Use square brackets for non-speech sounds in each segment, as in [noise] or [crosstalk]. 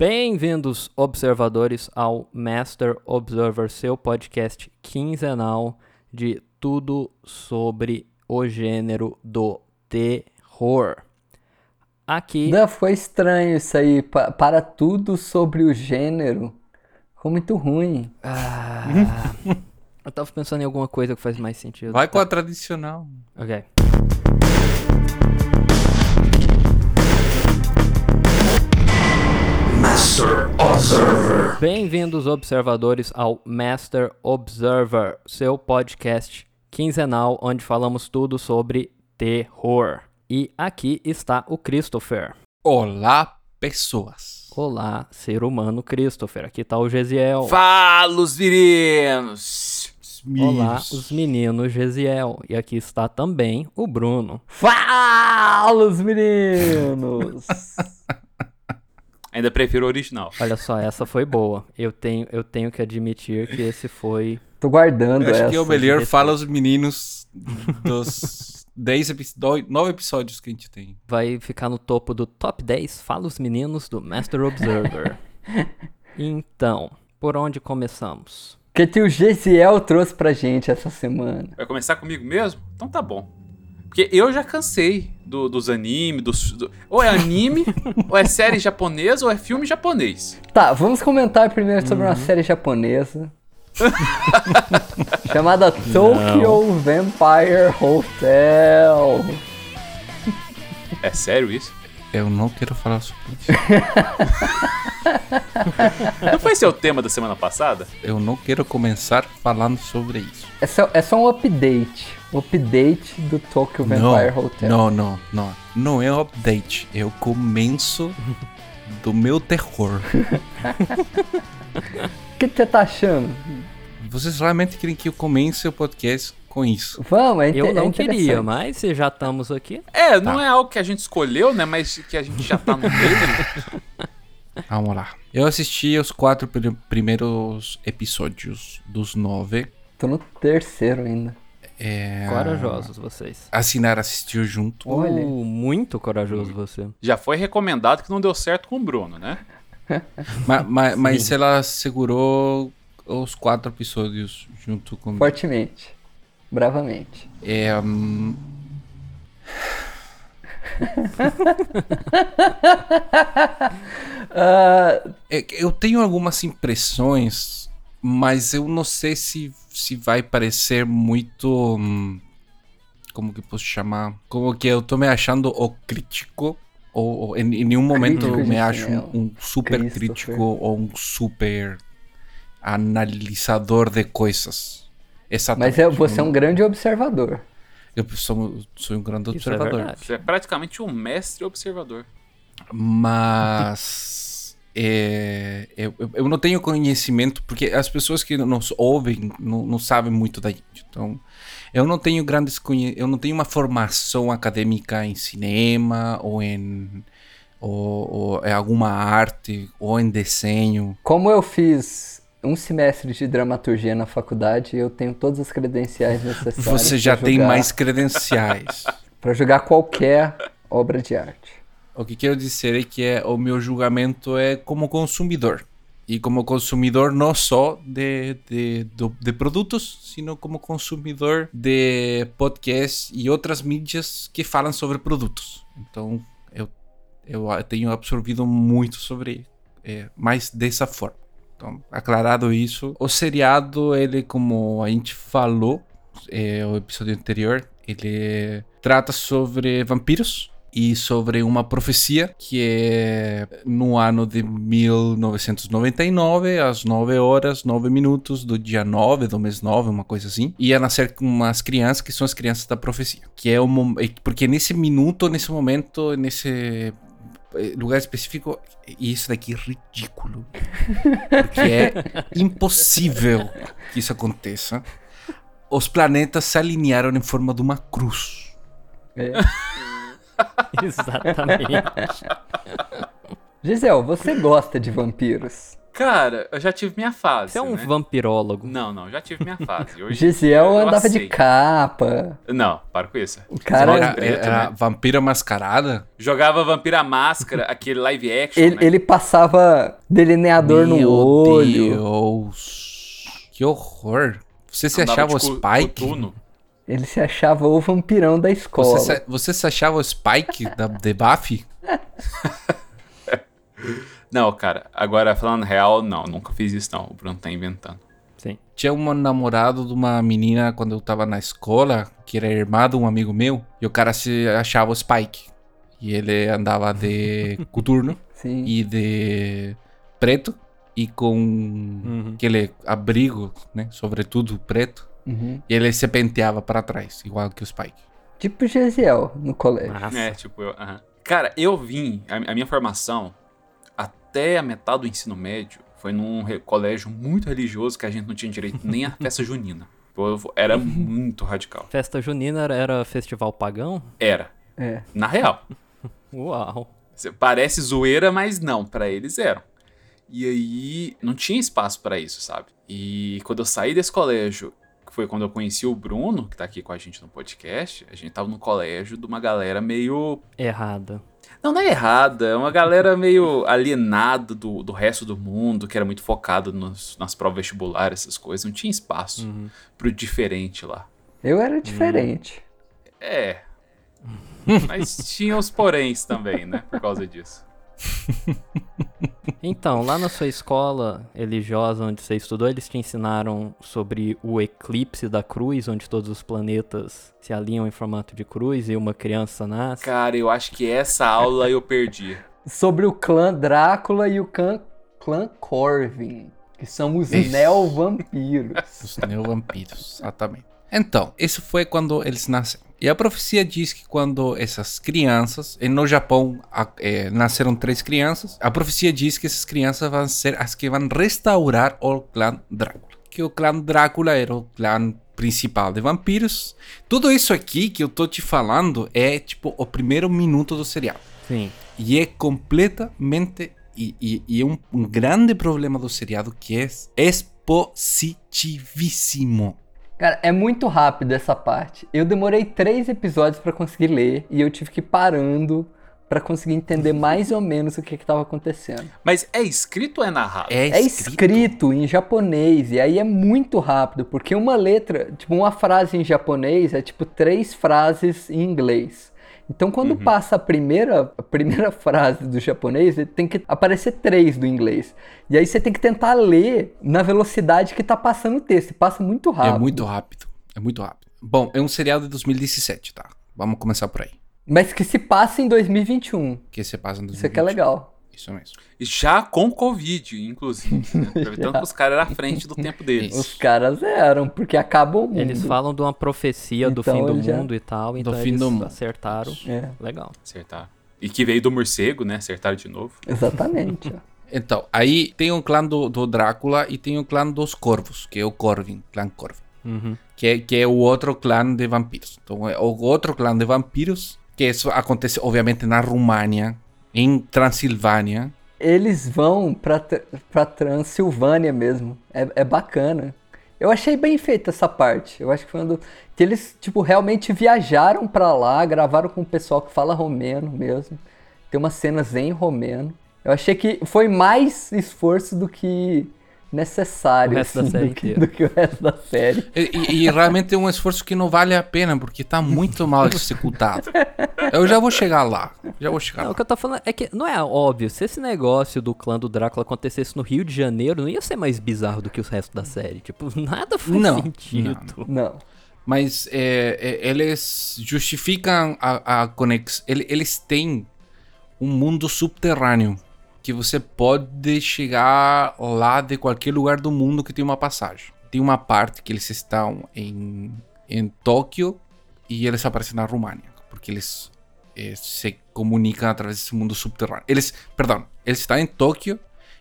Bem-vindos, observadores, ao Master Observer, seu podcast quinzenal de tudo sobre o gênero do terror. Aqui. Não, foi estranho isso aí. Pa para tudo sobre o gênero. Ficou muito ruim. Ah, [laughs] eu tava pensando em alguma coisa que faz mais sentido. Vai com a tradicional. Ok. Master Observer. Bem-vindos, observadores, ao Master Observer, seu podcast quinzenal onde falamos tudo sobre terror. E aqui está o Christopher. Olá, pessoas. Olá, ser humano Christopher. Aqui está o Gesiel. Fala, os meninos. Olá, os meninos Gesiel. E aqui está também o Bruno. Fala, os meninos! [laughs] Ainda prefiro o original. Olha só, essa foi boa. Eu tenho, eu tenho que admitir que esse foi. Tô guardando Eu acho essa. que é o melhor fala os meninos dos 10 episódios, 9 episódios que a gente tem. Vai ficar no topo do top 10 Fala os Meninos do Master Observer. [laughs] então, por onde começamos? O que, que o Gesiel trouxe pra gente essa semana? Vai começar comigo mesmo? Então tá bom. Porque eu já cansei do- dos animes, dos, do- ou é anime, [laughs] ou é série japonesa, ou é filme japonês. Tá, vamos comentar primeiro sobre Uhum. uma série japonesa. [laughs] chamada Tokyo Vampire Hotel. É sério isso? Eu não quero falar sobre isso. não foi esse o tema da semana passada? Eu não quero começar falando sobre isso. É só, é só um update. Update do Tokyo Vampire Hotel. não, não, não. Não é um update. É o começo [laughs] do meu terror. O [laughs] que você tá achando? Vocês realmente querem que eu comece o podcast com isso? Vamos, é, Eu é não queria, interessante. mas se já estamos aqui. É, não é algo que a gente escolheu, né? Mas que a gente já tá no meio. [laughs] Vamos lá. Eu assisti os quatro pri- primeiros episódios dos nove. Tô no terceiro ainda. É... Corajosos vocês. Assinar assistiu junto. Olha. Uh, muito corajoso você. Já foi recomendado que não deu certo com o Bruno, né? [laughs] Ma- ma- mas ela segurou os quatro episódios junto comigo. Fortemente. Bravamente. É, hum, [laughs] Ah, é eu tenho algumas impressões, mas eu não sei se, se vai parecer muito. hum, Como que posso chamar? Como que eu tô me achando o crítico. Ou, ou em, em nenhum momento Crítico eu me acho um, um super crítico ou um super analisador de coisas. Exatamente. mas é, você é um grande observador. Eu sou, sou um grande Isso é observador. verdade. Você é praticamente um mestre observador. Mas é, eu, eu- eu não tenho conhecimento, porque as pessoas que nos ouvem não, não sabem muito da gente. Então, eu não tenho grandes conhe... eu não tenho uma formação acadêmica em cinema ou em ou, ou em alguma arte ou em desenho. Como eu fiz um semestre de dramaturgia na faculdade, eu tenho todas as credenciais necessárias. Você já tem jogar- mais credenciais. [laughs] Pra jogar qualquer obra de arte. O que quero dizer é que é, o meu julgamento é como consumidor. E como consumidor não só de, de, do- de produtos, sino como consumidor de podcasts e outras mídias que falam sobre produtos. Então eu, eu tenho absorvido muito sobre é, mais dessa forma. Então, aclarado isso, o seriado, ele como a gente falou, é, o episódio anterior, ele trata sobre vampiros e sobre uma profecia que é no ano de 1999, às 9 horas, 9 minutos do dia 9 do mês 9, uma coisa assim. Ia nascer com umas crianças que são as crianças da profecia. Que é o mom- é porque nesse minuto, nesse momento, nesse eh, lugar específico, e isso daqui é ridículo. Porque é [laughs] impossível que isso aconteça. Os planetas se alinharam em forma de uma cruz. É. [laughs] [laughs] Exatamente. Gisele, você gosta de vampiros? Cara, eu já tive minha fase. Você é um né? vampirólogo. Não, não, já tive minha fase. Hoje Gisiel eu andava de capa. Não, para com isso. O cara. Era, preto, era né? vampira mascarada? Jogava Vampira Máscara, aquele live action, Ele, né? ele passava delineador no Meu olho. Deus. Que horror. Você se Andava achava o Spike? coturno. Ele se achava o vampirão da escola. Você se, você se achava o Spike da, [laughs] de Buffy? [laughs] Não, cara, agora falando real, não, nunca fiz isso não. O Bruno tá inventando. Sim. Tinha um namorado de uma menina quando eu tava na escola, que era irmã de um amigo meu, e o cara se achava o Spike. E ele andava de [laughs] coturno Sim. e de preto e com Uhum. aquele abrigo, né, sobretudo preto. Uhum. E ele se penteava para trás, igual que o Spike. Tipo Gesiel no colégio. Massa. É, tipo, eu. Cara, eu vim, a, a minha formação, até a metade do ensino médio, foi num colégio muito religioso que a gente não tinha direito nem à festa junina. Eu- Era muito radical. Festa junina era, era festival pagão? Era. É. Na real. [laughs] Uau. Parece zoeira, mas não, pra eles eram. E aí não tinha espaço pra isso, sabe? E quando eu saí desse colégio, que foi quando eu conheci o Bruno, que tá aqui com a gente no podcast, a gente tava no colégio de uma galera meio. Errada. Não, não é errada, é uma galera meio alienada do, do resto do mundo, que era muito focado nos- nas provas vestibulares, essas coisas. Não tinha espaço Uhum. pro diferente lá. Eu era diferente. É. Mas tinha os poréns também, né? Por causa disso. [laughs] Então, lá na sua escola religiosa onde você estudou, eles te ensinaram sobre o eclipse da cruz, onde todos os planetas se alinham em formato de cruz e uma criança nasce. Cara, eu acho que essa aula eu perdi. [laughs] Sobre o clã Drácula e o clã, clã Corvin. Que são os neovampiros. Os neovampiros, exatamente. Então, isso foi quando eles nasceram. E a profecia diz que quando essas crianças, e no Japão a- eh, nasceram três crianças, a profecia diz que essas crianças vão ser as que vão restaurar o clã Drácula. Que o clã Drácula era o clã principal de vampiros. Tudo isso aqui que eu tô te falando é tipo o primeiro minuto do seriado. Sim. E é completamente. E, e- e é um, um grande problema do seriado que é expositivíssimo. Cara, é muito rápido essa parte. Eu demorei três episódios pra conseguir ler e eu tive que ir parando pra conseguir entender mais ou menos o que que tava acontecendo. Mas é escrito ou é narrado? É É escrito. escrito em japonês e aí é muito rápido, porque uma letra, tipo uma frase em japonês é tipo três frases em inglês. Então quando passa a primeira, a primeira [laughs] frase do japonês, ele tem que aparecer três do inglês. E aí você tem que tentar ler na velocidade que tá passando o texto. Passa muito rápido. É muito rápido. É muito rápido. Bom, é um seriado de 2017, tá? Vamos começar por aí. Mas que se passa em 2021. Que se passa em 2020. Isso aqui é legal. Isso mesmo. Já com Covid, inclusive. Né? Aproveitando [laughs] que os caras eram à frente do tempo deles. Os caras eram, porque acaba o mundo. Eles falam de uma profecia do Então, fim do já- mundo e tal, então fim eles do mundo. acertaram. É, Legal. Acertaram. E que veio do morcego, né? Acertaram de novo. exatamente. [laughs] Então, aí tem o clã do, do Drácula e tem o clã dos Corvos, que é o Corvin, clã Corvin. Uhum. Que é, que é o outro clã de vampiros. Então, é o outro clã de vampiros, que isso acontece, obviamente, na România, em Transilvânia. Eles vão pra, pra Transilvânia mesmo. É, é bacana. Eu achei bem feita essa parte. Eu acho que foi do... que eles, tipo, realmente viajaram pra lá, gravaram com o pessoal que fala romeno mesmo. Tem umas cenas em romeno. Eu achei que foi mais esforço do que necessário. O resto assim, do que, inteira. do que o resto da série. E, e- e realmente é um esforço que não vale a pena, porque tá muito mal executado. Eu já vou chegar lá. Já vou chegar Não, lá. o que eu tô falando é que não é óbvio. Se esse negócio do clã do Drácula acontecesse no Rio de Janeiro, não ia ser mais bizarro do que os restos da série. Tipo, [laughs] nada faz Não, sentido. Não. Mas é, é, eles justificam a, a conexão. Eles têm um mundo subterrâneo que você pode chegar lá de qualquer lugar do mundo que tem uma passagem. Tem uma parte que eles estão em, em Tóquio e eles aparecem na România, porque eles eh, se comunicam através desse mundo subterrâneo. Eles, perdão, eles estão em Tóquio,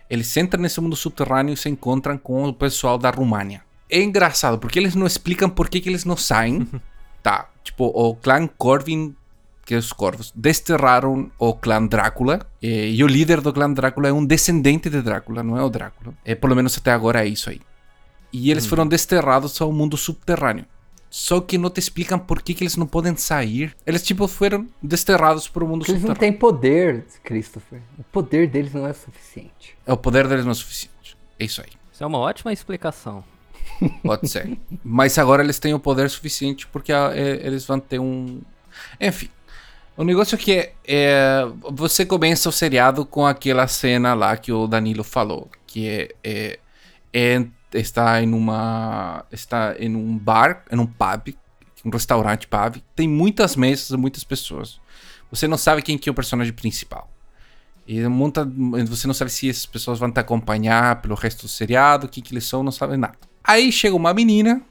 eles entram nesse mundo subterrâneo e se encontram com o pessoal da România. É engraçado, porque eles não explicam por que, que eles não saem. tá, tipo, o clã Corvin que os corvos desterraram o clã Drácula. eh, e o líder do clã Drácula é um descendente de Drácula, não é o Drácula. É, pelo menos até agora é isso aí. E eles foram desterrados ao mundo subterrâneo. Só que não te explicam por que, que eles não podem sair. Eles, tipo, foram desterrados para o mundo Porque eles não subterrâneo. têm poder, Christopher. O poder deles não é suficiente. O poder deles não é suficiente. É isso aí. Isso é uma ótima explicação. [laughs] Pode ser. Mas agora eles têm o poder suficiente porque ah, é, eles vão ter um. Enfim. O negócio é que é, é, você começa o seriado com aquela cena lá que o Danilo falou, que é, é- é- está em uma está em um bar, em um pub, um restaurante pub, tem muitas mesas, muitas pessoas. Você não sabe quem que é o personagem principal. E monta, você não sabe se essas pessoas vão te acompanhar pelo resto do seriado, o que, que eles são, não sabe nada. Aí chega uma menina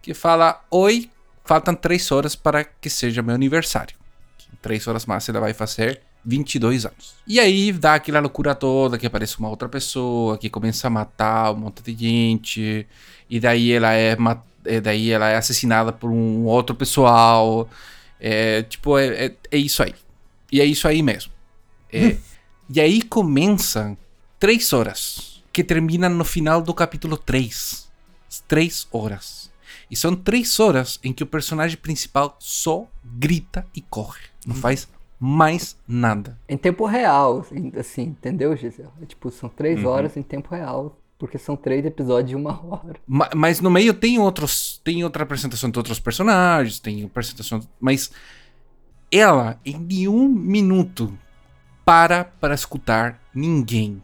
que fala: Oi, faltam três horas para que seja meu aniversário. Em três horas mais ela vai fazer 22 anos. E aí dá aquela loucura toda que aparece uma outra pessoa que começa a matar um monte de gente. E daí ela é, daí ela é assassinada por um outro pessoal. É, tipo, é, é, é isso aí. E é isso aí mesmo. É, [laughs] e aí começam três horas, que terminam no final do capítulo 3. Três horas. E são três horas em que o personagem principal só grita e corre. Não faz mais nada. Em tempo real, assim, assim, entendeu, Gisele? É tipo, são três Uhum. horas em tempo real. Porque são três episódios de uma hora. Ma- Mas no meio tem outros. Tem outra apresentação de outros personagens, tem apresentação. Mas ela, em nenhum minuto, para para escutar ninguém.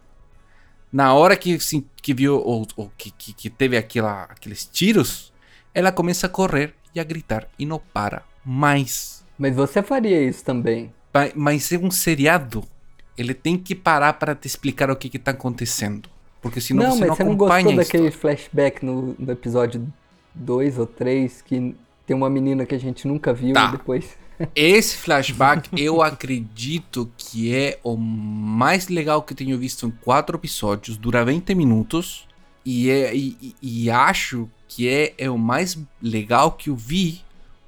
Na hora que, assim, que viu ou, ou que, que, que teve aquela, aqueles tiros, ela começa a correr e a gritar e não para mais. Mas você faria isso também. Mas é um seriado. Ele tem que parar para te explicar o que que tá acontecendo. Porque senão não, você mas não você não gostou daquele flashback no, no episódio 2 ou 3 que tem uma menina que a gente nunca viu Tá. e depois. [laughs] Esse flashback eu acredito que é o mais legal que tenho visto em quatro episódios, dura 20 minutos. E, é, e- e acho que é, é o mais legal que eu vi,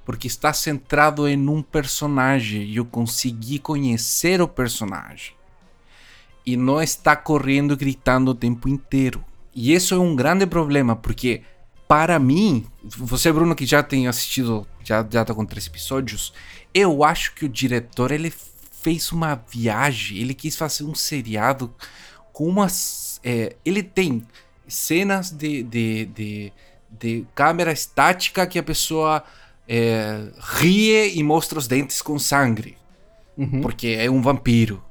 porque está centrado em um personagem e eu consegui conhecer o personagem. E não está correndo gritando o tempo inteiro. E isso é um grande problema, porque para mim, você Bruno que já tem assistido, já, já tá com três episódios, eu acho que o diretor ele fez uma viagem, ele quis fazer um seriado com umas. é, ele tem cenas de, de, de, de câmera estática que a pessoa é, rie e mostra os dentes com sangue, Uhum. porque é um vampiro.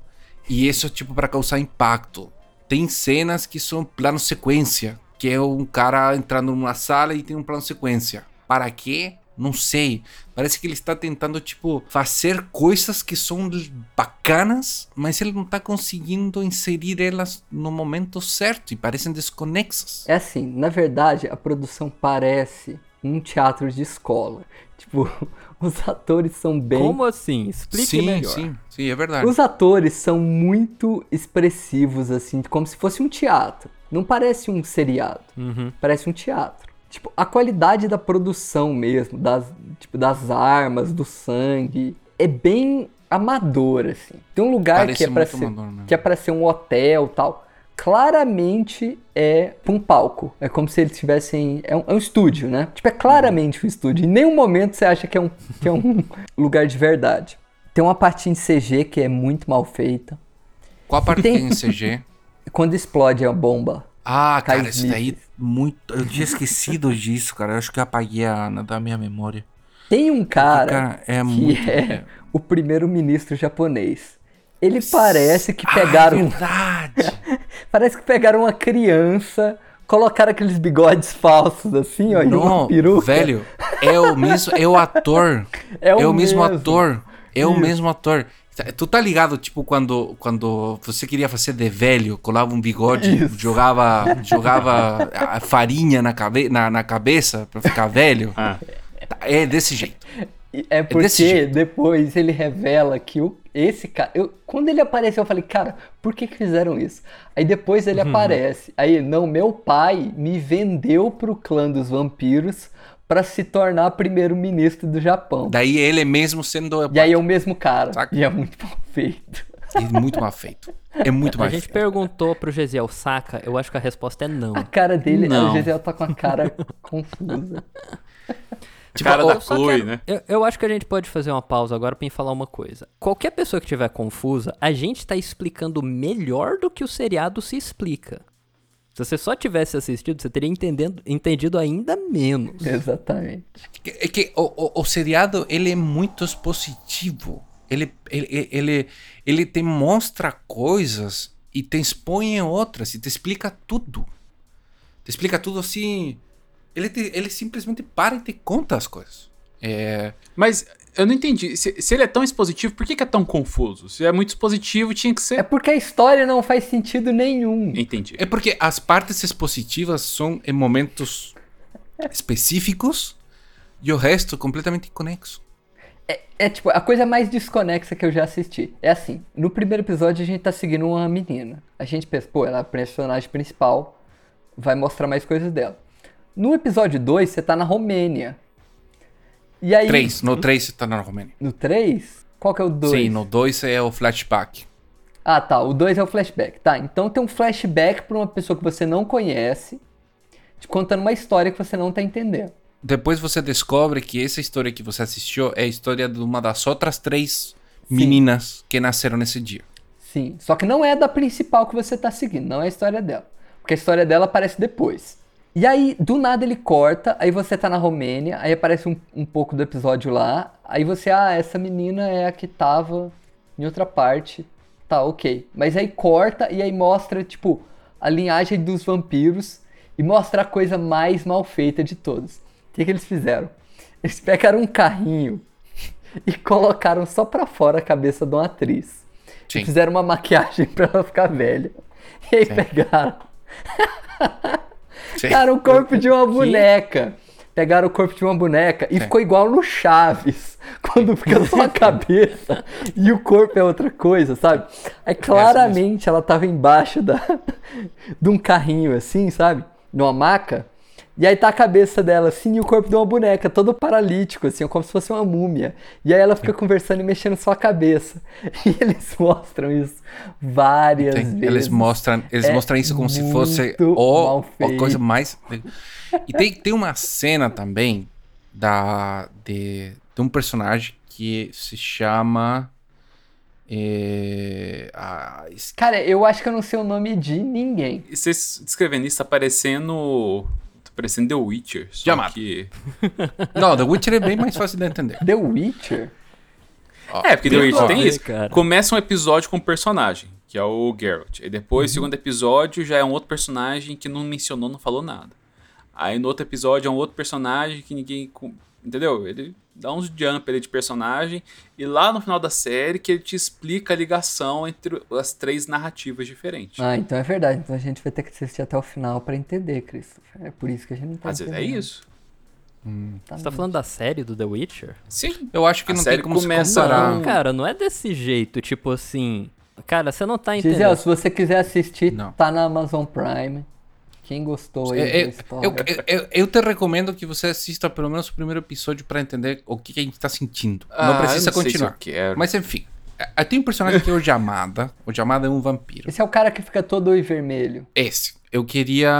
E isso, tipo, para causar impacto. Tem cenas que são plano sequência, que é um cara entrando numa sala e tem um plano sequência. Para quê? Não sei. Parece que ele está tentando, tipo, fazer coisas que são bacanas, mas ele não está conseguindo inserir elas no momento certo e parecem desconexas. É assim, na verdade, a produção parece um teatro de escola. [laughs] Tipo, os atores são bem. Como assim? Explique sim, melhor. sim, sim, é verdade. Os atores são muito expressivos, assim, como se fosse um teatro. Não parece um seriado, Uhum. parece um teatro. Tipo, a qualidade da produção mesmo, das, tipo, das armas, do sangue, é bem amador, assim. Tem um lugar Parece que é, pra muito ser, amador, né? que é pra ser um hotel tal. Claramente é um palco. É como se eles tivessem. É um, é um estúdio, né? Tipo, é claramente um estúdio. Em nenhum momento você acha que é um, que é um [laughs] lugar de verdade. Tem uma parte em CG que é muito mal feita. Qual a parte Tem- tem CG? [laughs] Quando explode a bomba. Ah, cara, isso daí muito. Eu tinha esquecido disso, cara. Eu acho que eu apaguei a, da minha memória. Tem um cara, Cara, é que muito. é [laughs] o primeiro-ministro japonês. Ele parece que pegaram. Ah, verdade! [laughs] parece que pegaram uma criança, colocaram aqueles bigodes falsos assim, ó, e uma Não, peruca. velho, é o mesmo, é o ator. É o É o mesmo mesmo. ator. É o Isso. mesmo ator. Tu tá ligado, tipo, quando, quando você queria fazer de velho, colava um bigode, Isso. jogava, jogava [laughs] a farinha na, cabe na, na cabeça pra ficar velho? Ah. É desse jeito. É desse porque jeito. depois ele revela que o, esse cara. Eu, quando ele apareceu, eu falei, cara, por que, que fizeram isso? Aí depois Uhum. ele aparece. Aí, não, meu pai me vendeu pro clã dos vampiros pra se tornar primeiro-ministro do Japão. Daí ele mesmo sendo. E aí é o mesmo cara. Saca? E é muito mal feito. É muito mal feito. É muito A mal gente feito. perguntou pro Gesiel, saca? Eu acho que a resposta é não. A cara dele, Não. o Gisele tá com a cara [laughs] confusa. Tipo, cara da Chloe, quero- né? Eu, eu acho que a gente pode fazer uma pausa agora pra me falar uma coisa. Qualquer pessoa que estiver confusa, a gente tá explicando melhor do que o seriado se explica. Se você só tivesse assistido, você teria entendendo, entendido ainda menos. [laughs] Exatamente. É que o, o, o seriado, ele é muito expositivo. Ele, ele, ele, ele te mostra coisas e te expõe em outras e te explica tudo. Te explica tudo assim. Ele, te- ele simplesmente para e te conta as coisas. É, Mas eu não entendi. Se, se ele é tão expositivo, por que, que é tão confuso? Se é muito expositivo, tinha que É ser. porque a história não faz sentido nenhum. Entendi. é porque as partes expositivas são em momentos específicos e o resto completamente conexo. É tipo, a coisa mais desconexa que eu já assisti. É assim, no primeiro episódio a gente tá seguindo uma menina. A gente pensa, pô, ela é a personagem principal, vai mostrar mais coisas dela. No episódio 2, você tá na Romênia. E aí. 3. No 3 você tá na Romênia. No 3? Qual que é o 2? Sim, no 2 é o flashback. Ah, tá. O 2 é o flashback. Tá, então tem um flashback pra uma pessoa que você não conhece, te contando uma história que você não tá entendendo. Depois você descobre que essa história que você assistiu é a história de uma das outras três meninas que nasceram nesse dia. Sim. Só que não é da principal que você tá seguindo, não é a história dela. Porque a história dela aparece depois. E aí, do nada ele corta, aí você tá na Romênia, aí aparece um, um pouco do episódio lá, aí você, ah, essa menina é a que tava em outra parte. Tá, ok. Mas aí corta e aí mostra, tipo, a linhagem dos vampiros e mostra a coisa mais mal feita de todos. O que, que eles fizeram? Eles pegaram um carrinho [laughs] e colocaram só pra fora a cabeça de uma atriz. Sim. E fizeram uma maquiagem [laughs] pra ela ficar velha. E aí. Sim. Pegaram [laughs] o corpo de uma boneca. Pegaram o corpo de uma boneca e ficou igual no Chaves. [laughs] Quando fica só a cabeça e o corpo é outra coisa, sabe? Aí claramente ela tava embaixo da, [laughs] de um carrinho assim, sabe? Numa maca. E aí tá a cabeça dela assim e o corpo de uma boneca, todo paralítico, assim, como se fosse uma múmia. E aí ela fica conversando e mexendo só a cabeça. [laughs] E eles mostram isso várias Tem- vezes. eles mostram, eles É mostram isso como se fosse o, a coisa mais. E tem, tem uma cena também da, de, de um personagem que se chama. É, a- Cara, eu acho que eu não sei o nome de ninguém. E vocês descrevendo isso, tá parecendo. Parecendo The Witcher. Só Chamado. que. não, The Witcher é bem mais fácil de entender. The Witcher? É, porque The Witcher tem ver, isso. cara. Começa um episódio com um personagem, que é o Geralt. Aí depois, Uhum. segundo episódio, já é um outro personagem que não mencionou, não falou nada. Aí no outro episódio é um outro personagem que ninguém. Entendeu? Ele dá uns jump ali de personagem. E lá no final da série que ele te explica a ligação entre as três narrativas diferentes. Ah, então é verdade. Então a gente vai ter que assistir até o final pra entender, Christopher. É por isso que a gente não tá Às vezes é entendendo. isso. Tá Você tá falando da série do The Witcher? Sim. Eu acho que A não série tem como começa-. Não, cara, não é desse jeito, tipo assim. Cara, você não tá Gisele, entendendo. se você quiser assistir, Não. tá na Amazon Prime. Quem gostou aí É, da é, história. eu, eu, eu- eu te recomendo que você assista pelo menos o primeiro episódio pra entender o que, que a gente tá sentindo. Ah, não precisa não continuar. Mas enfim, é, tem um personagem que é o Jamada. O Jamada é um vampiro. Esse é o cara que fica todo vermelho. Esse. Eu queria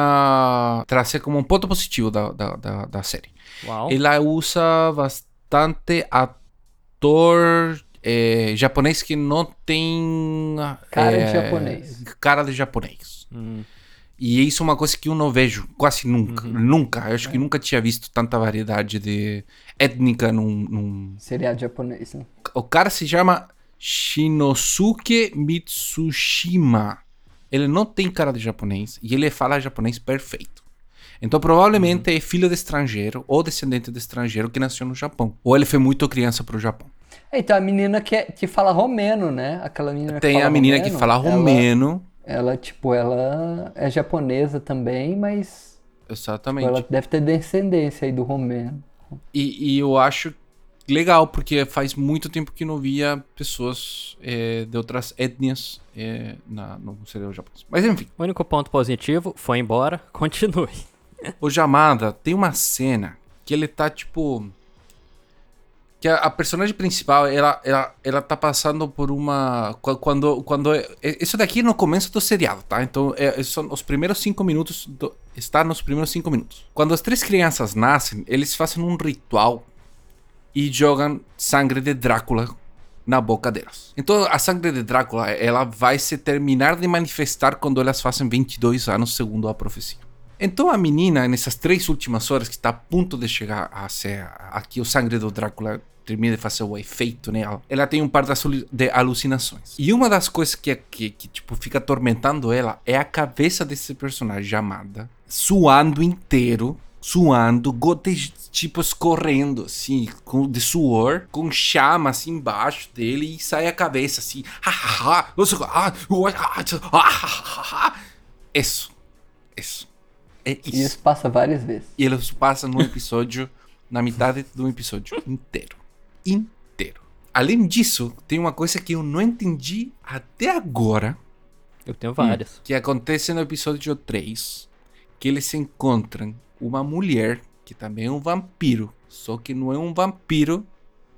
trazer como um ponto positivo da, da, da, da série. Uau. Ela usa bastante ator eh, japonês que não tem. Cara de eh, japonês. Cara de japonês. Hum. E isso é uma coisa que eu não vejo quase nunca. Uhum. Nunca. Eu acho É. que nunca tinha visto tanta variedade de étnica num, num- Seriado japonês, né? O cara se chama Shinosuke Mitsushima. Ele não tem cara de japonês e ele fala japonês perfeito. Então provavelmente Uhum. é filho de estrangeiro ou descendente de estrangeiro que nasceu no Japão. Ou ele foi muito criança pro Japão. É, então a menina que, é- que fala romeno, né? Aquela menina que Tem fala a menina que romeno, fala ela- romeno. Ela, tipo, ela é japonesa também, mas tipo, Exatamente. ela deve ter descendência aí do romeno. E, e eu acho legal, porque faz muito tempo que não via pessoas eh, de outras etnias eh, na, no serial japonês. Mas enfim, O único ponto positivo foi embora. [laughs] Continue. o Jamada tem uma cena que ele tá tipo que a, a personagem principal, ela, ela, ela tá passando por uma. qua- Quando. quando é- isso daqui é no começo do seriado, tá? Então, é, são os primeiros cinco minutos. Do, está nos primeiros cinco minutos. Quando as três crianças nascem, eles fazem um ritual e jogam sangue de Drácula na boca delas. Então, a sangue de Drácula, ela vai se terminar de manifestar quando elas fazem 22 anos, segundo a profecia. Então a menina, nessas três últimas horas que está a ponto de chegar a ser aqui o sangue do Drácula termina de fazer o efeito nela, ela tem um par de alu- de alucinações. E uma das coisas que, que, que tipo fica atormentando ela é a cabeça desse personagem amada, suando inteiro, suando, gotas tipo escorrendo assim, com, de suor, com chama assim embaixo dele e sai a cabeça assim, isso, isso. É E isso. isso passa várias vezes. E eles passam no episódio, na metade do episódio inteiro. Inteiro. Além disso, tem uma coisa que eu não entendi até agora, Eu tenho várias. que acontece no episódio 3, que eles encontram uma mulher, que também é um vampiro, só que não é um vampiro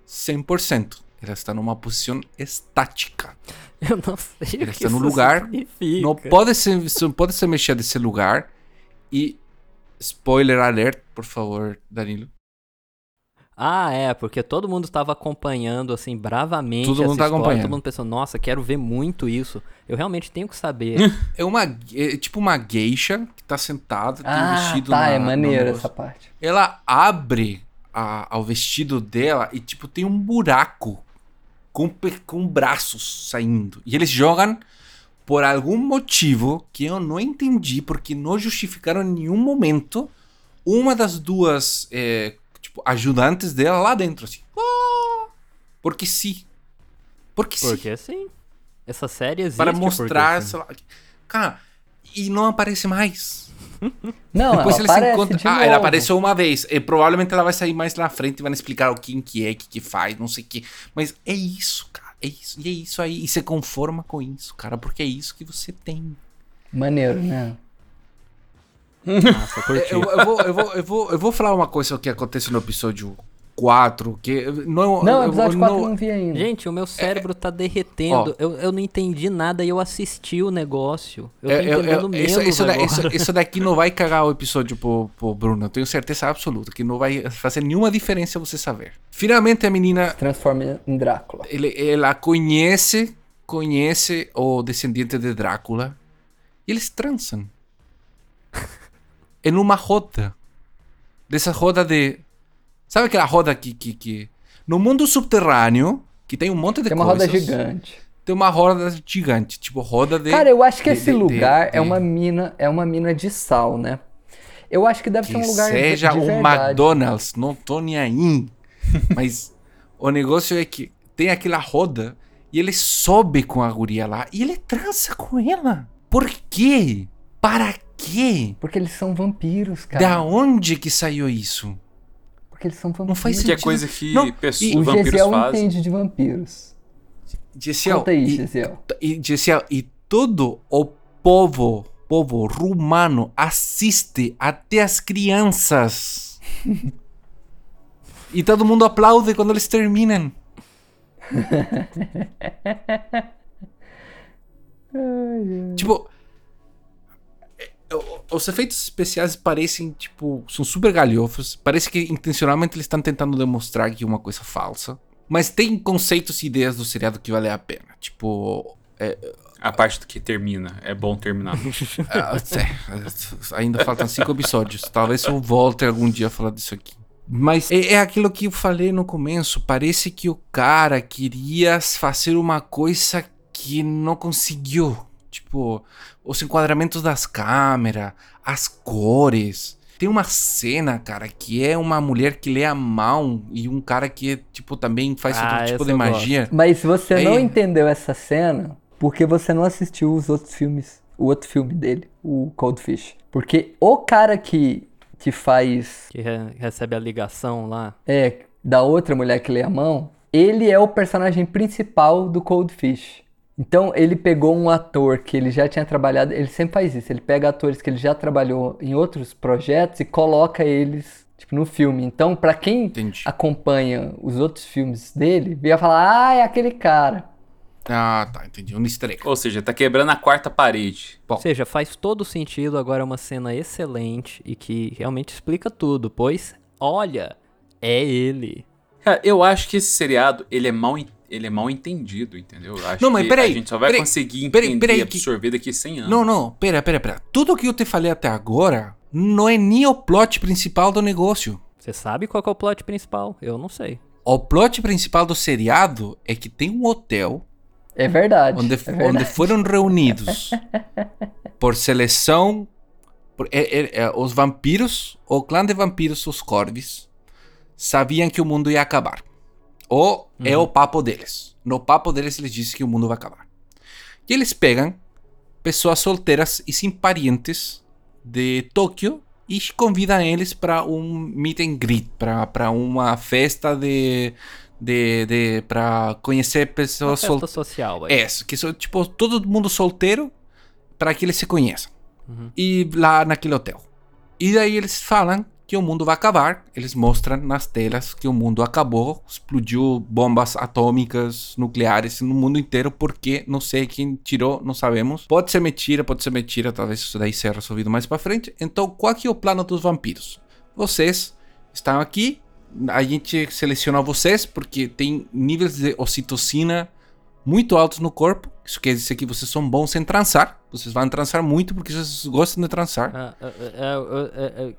100%. Ela está numa posição estática. [laughs] Eu não sei Ele o que está isso lugar, significa. Não pode se, não pode se mexer desse lugar. E spoiler alert, por favor, Danilo. Ah, é, porque todo mundo estava acompanhando, assim, bravamente Todo mundo essa tá história, acompanhando. Todo mundo pensou, nossa, quero ver muito isso. Eu realmente tenho que saber. [laughs] É uma é tipo uma geisha que tá sentada, tem um Ah, vestido tá, na- é maneiro essa parte. Ela abre a, ao vestido dela e tipo tem um buraco com, com braços saindo. E eles jogam por algum motivo que eu não entendi, porque não justificaram em nenhum momento uma das duas é, tipo, ajudantes dela lá dentro, assim. Ah! Porque sim. Porque sim. Porque assim, essa série existe Para mostrar, sim. sei lá. Cara, e não aparece mais. [laughs] Não, Depois ela se de Ah, novo. ela apareceu uma vez. E provavelmente ela vai sair mais na frente e vai explicar o que, que é, o que, que faz, não sei o que. Mas é isso, cara. É isso. E é isso aí. E se conforma com isso, cara. Porque é isso que você tem. Maneiro, né? Nossa, curti. Eu, eu vou, eu, vou, eu, vou, eu vou falar uma coisa que acontece no episódio 4. Que não, Não, eu- episódio eu 4 eu não- não vi ainda. Gente, o meu cérebro tá derretendo. Eu, eu não entendi nada e eu assisti o negócio. Eu tô É, eu- entendendo menos isso, isso, da- agora. isso- isso daqui não vai cagar o episódio pro, pro Bruno. Eu tenho certeza absoluta que não vai fazer nenhuma diferença você saber. Finalmente a menina, Transforma em Drácula. ele, ela conhece, conhece o descendente de Drácula e eles transam. Em uma roda. Dessa roda de... Sabe aquela roda que, que, que... No mundo subterrâneo, que tem um monte de Tem uma coisas... roda gigante. Tem uma roda gigante, tipo roda de... Cara, eu acho que de- esse de- lugar de- é uma mina, é uma mina de sal, né? Eu acho que deve que ser um lugar de- seja de um verdade. McDonald's, não tô nem aí. [laughs] Mas o negócio é que tem aquela roda e ele sobe com a guria lá e ele transa com ela. Por quê? Para quê? Porque eles são vampiros, Da cara. onde que saiu isso? Porque eles são vampiros. Não faz Que é sentido. coisa que Não, pessoas, e- O vampiros Gesiel fazem. entende de vampiros. Gesiel, Conta aí, e, Gesiel. e, Gesiel, e todo o povo, povo rumano assiste até as crianças. e todo mundo aplaude quando eles terminam. [laughs] Tipo, os efeitos especiais parecem, tipo, são super galhofos. Parece que intencionalmente eles estão tentando demonstrar que é uma coisa falsa. Mas tem conceitos e ideias do seriado que vale a pena. Tipo, A parte do que termina. É bom terminar. [laughs] ah, é, ainda faltam cinco episódios. Talvez eu volte algum dia a falar disso aqui. Mas é, é aquilo que eu falei no começo. Parece que o cara queria fazer uma coisa que não conseguiu. Tipo, os enquadramentos das câmeras, as cores. Tem uma cena, cara, que é uma mulher que lê a mão e um cara que, tipo, também faz Ah, outro tipo de magia. Mas você Aí- não entendeu essa cena porque você não assistiu os outros filmes. O outro filme dele, o Cold Fish. Porque o cara que, que faz. Que re- recebe a ligação lá. É, da outra mulher que lê a mão, ele é o personagem principal do Cold Fish. Então ele pegou um ator que ele já tinha trabalhado, ele sempre faz isso, ele pega atores que ele já trabalhou em outros projetos e coloca eles Tipo, no filme. Então, pra quem Entendi. acompanha os outros filmes dele, ia falar, ah, é aquele cara. Ah, tá, entendi. Um easter. Ou seja, tá quebrando a quarta parede. Bom. Ou seja, faz todo sentido, agora é uma cena excelente e que realmente explica tudo, pois, olha, é ele. Cara, eu acho que esse seriado, ele é mal, ele é mal entendido, entendeu? Eu acho Não, mas que peraí, a gente só vai peraí, conseguir peraí, entender peraí e que- absorver daqui a 100 anos. Não, não, pera, pera, pera. Tudo que eu te falei até agora não é nem o plot principal do negócio. Você sabe qual que é o plot principal? Eu não sei. O plot principal do seriado é que tem um hotel É verdade. onde, é verdade. onde foram reunidos [laughs] por seleção por- é- é- é, os vampiros, o clã de vampiros, os Corvis, sabiam que o mundo ia acabar. Ou é o papo deles. No papo deles eles dizem que o mundo vai acabar. E eles pegam pessoas solteiras e sem parentes de Tóquio e convidam eles para um meet and greet, para uma festa de, de, de para conhecer pessoas solteiras. social, aí. É, que são tipo todo mundo solteiro para que eles se conheçam. E lá naquele hotel. E daí eles falam que o mundo vai acabar. Eles mostram nas telas que o mundo acabou, explodiu bombas atômicas, nucleares no mundo inteiro, porque não sei quem tirou, não sabemos. Pode ser mentira, pode ser mentira, talvez isso daí seja resolvido mais para frente. Então, qual que é o plano dos vampiros? Vocês estão aqui, a gente selecionou vocês porque tem níveis de ocitocina muito altos no corpo. Isso quer dizer que vocês são bons em transar. Vocês vão transar muito porque vocês gostam de transar. Ah,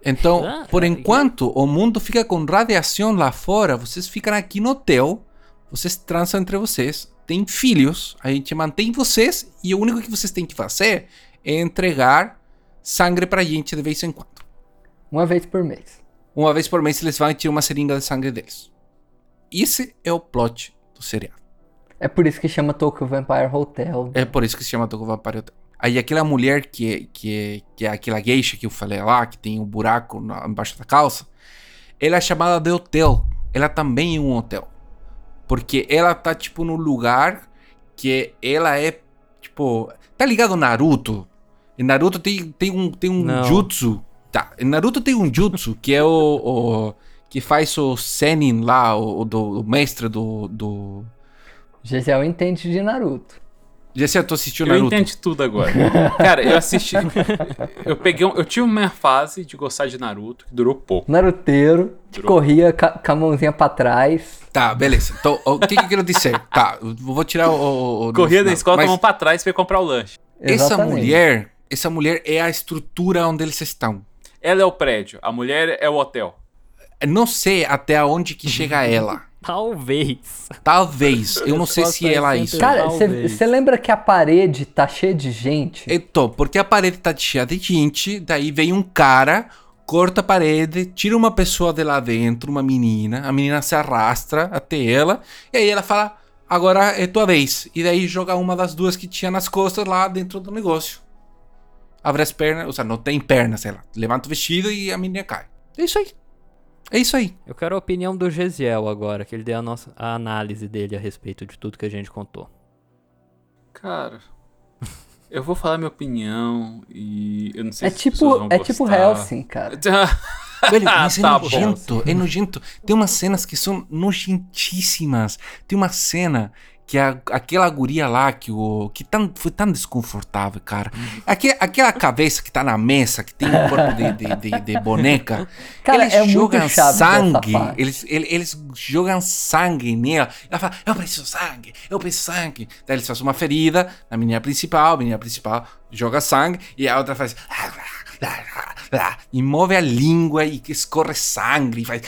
Então, por enquanto o mundo fica com radiação lá fora, vocês ficam aqui no hotel, vocês transam entre vocês, têm filhos, a gente mantém vocês e o único que vocês têm que fazer é entregar sangue pra gente de vez em quando. Uma vez por mês. Uma vez por mês eles vão tirar uma seringa de sangue deles. Esse é o plot do seriado. É por isso que chama Tokyo Vampire Hotel. É por isso que se chama Tokyo Vampire Hotel. Aí aquela mulher que é, que, é, que é aquela geisha que eu falei lá, que tem um buraco na- embaixo da calça, ela é chamada de hotel. Ela também é um hotel. Porque ela tá, tipo, no lugar que ela é, tipo... Tá ligado Naruto? Em Naruto tem, tem um, tem um Não. jutsu. Tá, em Naruto tem um jutsu que é o... o- que faz o Senin lá, o, o do, o mestre do... do... Gisele entende de Naruto. Sei, tu assistiu Eu Naruto? entendi tudo agora. [laughs] Cara, eu assisti. [laughs] Eu peguei um, Eu tive uma fase de gostar de Naruto que durou pouco. Naruteiro, que Durou. corria com a mãozinha pra trás. Tá, beleza. Então, o que, que eu quero dizer? [laughs] Tá, eu vou tirar o. o- Corria da escola com a mas mão pra trás pra ir comprar o lanche. Essa Exatamente. mulher, essa mulher é a estrutura onde eles estão. Ela é o prédio, a mulher é o hotel. Não sei até onde que chega ela. Talvez. Talvez. Eu não sei se ela é isso. Cara, você lembra que a parede tá cheia de gente? Então, porque a parede tá cheia de gente, daí vem um cara, corta a parede, tira uma pessoa de lá dentro, uma menina, a menina se arrastra até ela, e aí ela fala, agora é tua vez. E daí joga uma das duas que tinha nas costas lá dentro do negócio. Abre as pernas, ou seja, não tem pernas, ela levanta o vestido e a menina cai. É isso aí. É isso aí. Eu quero a opinião do Gesiel agora, que ele dê a, nossa, a análise dele a respeito de tudo que a gente contou. Cara, [laughs] eu vou falar minha opinião e eu não sei É se tipo, vão é tipo gostar. Helsing, cara. [laughs] Velho, mas [laughs] é Tá bom. nojento, é nojento. Tem umas cenas que são nojentíssimas. Tem uma cena que a, aquela guria lá que o que tão, foi tão desconfortável, cara. Aque, aquela cabeça que tá na mesa, que tem um corpo de, de, de- de boneca. Cara, eles é jogam sangue. Eles, ele- eles jogam sangue nela. Ela fala, eu preciso sangue, eu preciso sangue. Daí eles fazem uma ferida na menina principal, a menina principal joga sangue e a outra faz. E move a língua e escorre sangue. E faz.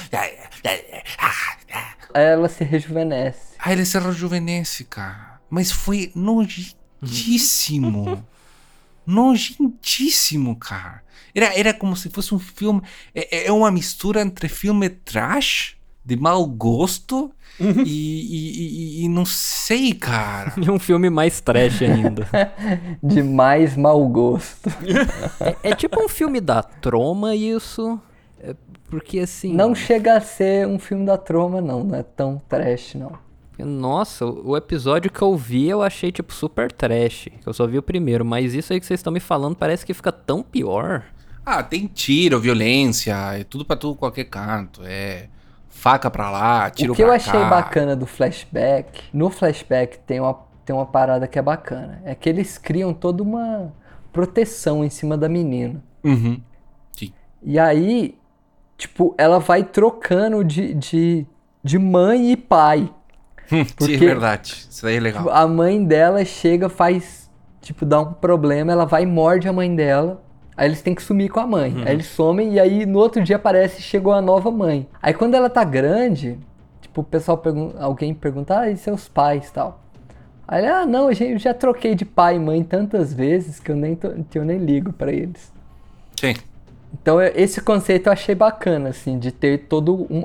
Aí ela se rejuvenesce. Aí ele se rejuvenesce, cara. Mas foi nojentíssimo. [laughs] nojentíssimo, cara. Era, era como se fosse um filme. É, é uma mistura entre filme trash, de mau gosto, e, e, e- e não sei, cara. E um filme mais trash ainda. [laughs] De mais mau gosto. é, é tipo um filme da Troma, isso. É, porque assim. Não chega a ser um filme da troma, não. Não é tão trash, não. Nossa, o episódio que eu vi eu achei tipo super trash. Que eu só vi o primeiro, mas isso aí que vocês estão me falando parece que fica tão pior. Ah, tem tiro, violência, é tudo pra tudo, qualquer canto. É faca pra lá, tiro O que eu pra achei cá. bacana do flashback, no flashback tem uma, tem uma parada que é bacana. É que eles criam toda uma proteção em cima da menina. Uhum. Sim. E aí, tipo, ela vai trocando de, de, de mãe e pai. Sim, é Porque- verdade. Isso daí é legal. Tipo, a mãe dela chega, faz, tipo, dá um problema, ela vai e morde a mãe dela. Aí eles têm que sumir com a mãe. Aí eles somem e aí no outro dia aparece chegou a nova mãe. Aí quando ela tá grande, tipo, o pessoal pergunta, alguém pergunta, ah, e seus pais e tal. Aí ah, não, eu já, troquei de pai e mãe tantas vezes que eu nem, tô- que eu nem ligo pra eles. Sim. Então esse conceito eu achei bacana, assim, de ter todo um.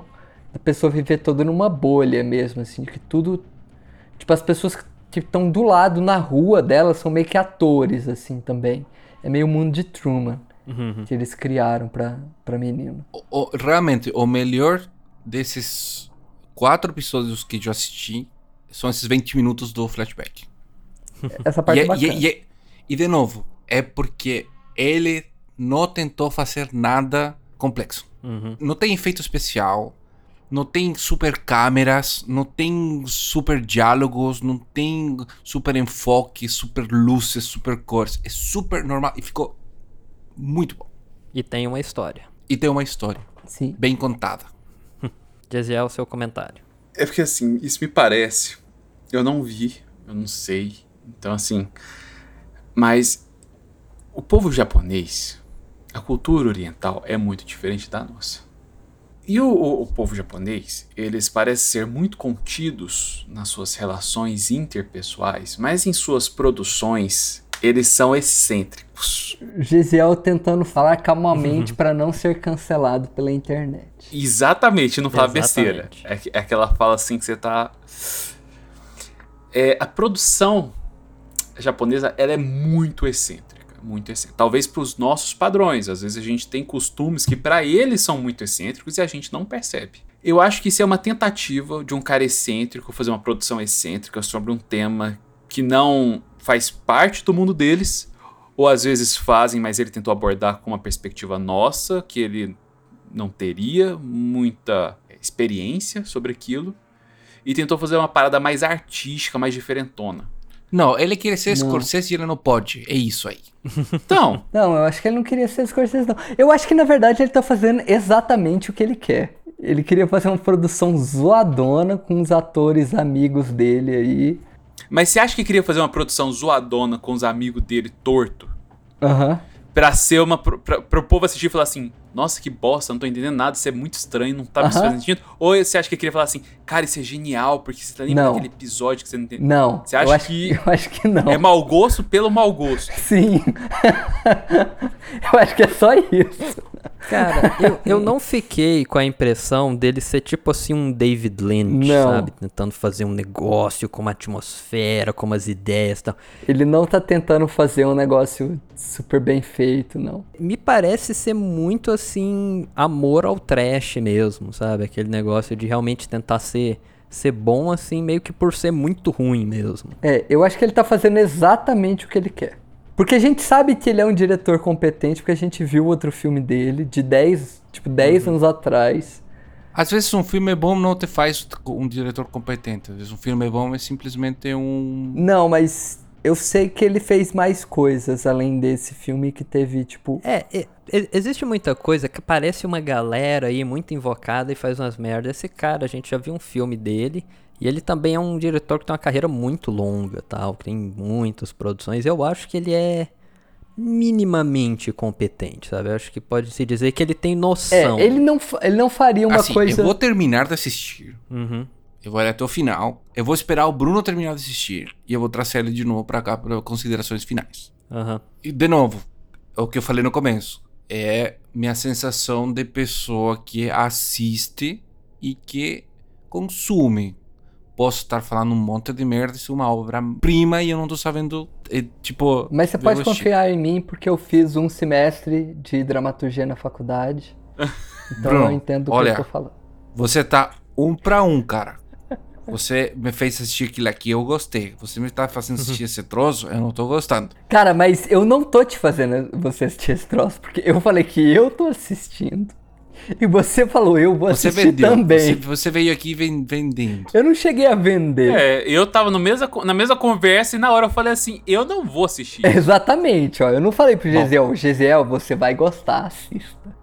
A pessoa viver toda numa bolha mesmo, assim, de que tudo. Tipo, as pessoas que estão do lado na rua dela são meio que atores, assim, também. É meio o mundo de Truman que eles criaram pra, pra menino. O- o- realmente, o melhor desses quatro episódios que eu assisti são esses 20 minutos do flashback. [laughs] Essa parte E, é é- bacana. e, é- e, é- e, de novo, é porque ele não tentou fazer nada complexo. Uhum. Não tem efeito especial, não tem super câmeras, não tem super diálogos, não tem super enfoque, super luzes, super cores. É super normal e ficou muito bom. E tem uma história. E tem uma história Sim. bem contada. [laughs] Gesiel, seu comentário. É porque assim, isso me parece. Eu não vi, eu não sei. Então, assim. Mas o povo japonês, a cultura oriental é muito diferente da nossa. E o, o- o povo japonês, eles parecem ser muito contidos nas suas relações interpessoais, mas em suas produções, eles são excêntricos. Gisiel tentando falar calmamente pra não ser cancelado pela internet. Exatamente, não fala besteira. É, que- é aquela fala assim que você tá. É, a produção japonesa ela é muito excêntrica, muito excêntrica. Talvez para os nossos padrões. Às vezes a gente tem costumes que para eles são muito excêntricos e a gente não percebe. Eu acho que isso é uma tentativa de um cara excêntrico fazer uma produção excêntrica sobre um tema que não faz parte do mundo deles, ou às vezes fazem, mas ele tentou abordar com uma perspectiva nossa, que ele não teria muita experiência sobre aquilo, e tentou fazer uma parada mais artística, mais diferentona. Não, ele quer ser Não. Scorsese e ele não pode. É isso aí. [laughs] Então, Não, eu acho que ele não queria ser Scorsese, não. Eu acho que, na verdade, ele tá fazendo exatamente o que ele quer. Ele queria fazer uma produção zoadona com os atores amigos dele aí. mas você acha que queria fazer uma produção zoadona com os amigos dele torto? Aham. Pra ser uma. Pra, pra, pro povo assistir e falar assim: Nossa, que bosta, não tô entendendo nada, isso é muito estranho, não tá me Aham. fazendo sentido. Ou você acha que ele queria falar assim: Cara, isso é genial, porque você tá lembrando Não. daquele episódio que você não entendeu? Não. Você acha eu acho que- Eu acho que não. É mau gosto pelo mau gosto. Sim. [laughs] eu acho que é só isso. Cara, eu, eu não fiquei com a impressão dele ser tipo assim um David Lynch, Não. sabe? Tentando fazer um negócio com uma atmosfera, com umas ideias e tal. Ele não tá tentando fazer um negócio super bem feito, não. Me parece ser muito assim, amor ao trash mesmo, sabe? Aquele negócio de realmente tentar ser, ser bom assim, meio que por ser muito ruim mesmo. É, eu acho que ele tá fazendo exatamente o que ele quer. Porque a gente sabe que ele é um diretor competente, porque a gente viu outro filme dele, de 10, tipo, 10 anos atrás. Às vezes um filme é bom não te faz um diretor competente. Às vezes um filme é bom é simplesmente um. Não, mas eu sei que ele fez mais coisas além desse filme que teve, tipo. É, é, existe muita coisa que parece uma galera aí muito invocada e faz umas merdas. Esse cara, a gente já viu um filme dele. E ele também é um diretor que tem uma carreira muito longa, tal, que tem muitas produções. Eu acho que ele é minimamente competente, sabe? Eu acho que pode se dizer que ele tem É, noção. ele não, ele não faria uma assim, coisa. eu vou terminar de assistir. Uhum. Eu vou ir até o final. Eu vou esperar o Bruno terminar de assistir. E eu vou trazer ele de novo pra cá para considerações finais. Aham. E, de novo, é o que eu falei no começo. É minha sensação de pessoa que assiste e que consome. Posso estar falando um monte de merda, isso é uma obra-prima e eu não tô sabendo, é, tipo... Mas você pode confiar em mim porque eu fiz um semestre de dramaturgia na faculdade. [laughs] Então Bruno, eu entendo o que eu tô falando. Você tá um pra um, cara. Você me fez assistir aquilo aqui, eu gostei. Você me tá fazendo assistir [laughs] esse troço, eu não tô gostando. Cara, mas eu não tô te fazendo você assistir esse troço, porque eu falei que eu tô assistindo. [laughs] E você falou, eu vou Você assistir vendeu. também. Você, você veio aqui ven- vendendo. Eu não cheguei a vender. É, eu tava no mesma, na mesma conversa e na hora eu falei assim, eu não vou assistir. [laughs] Exatamente, ó. Eu não falei pro Gesiel, Gesiel, você vai gostar, assista.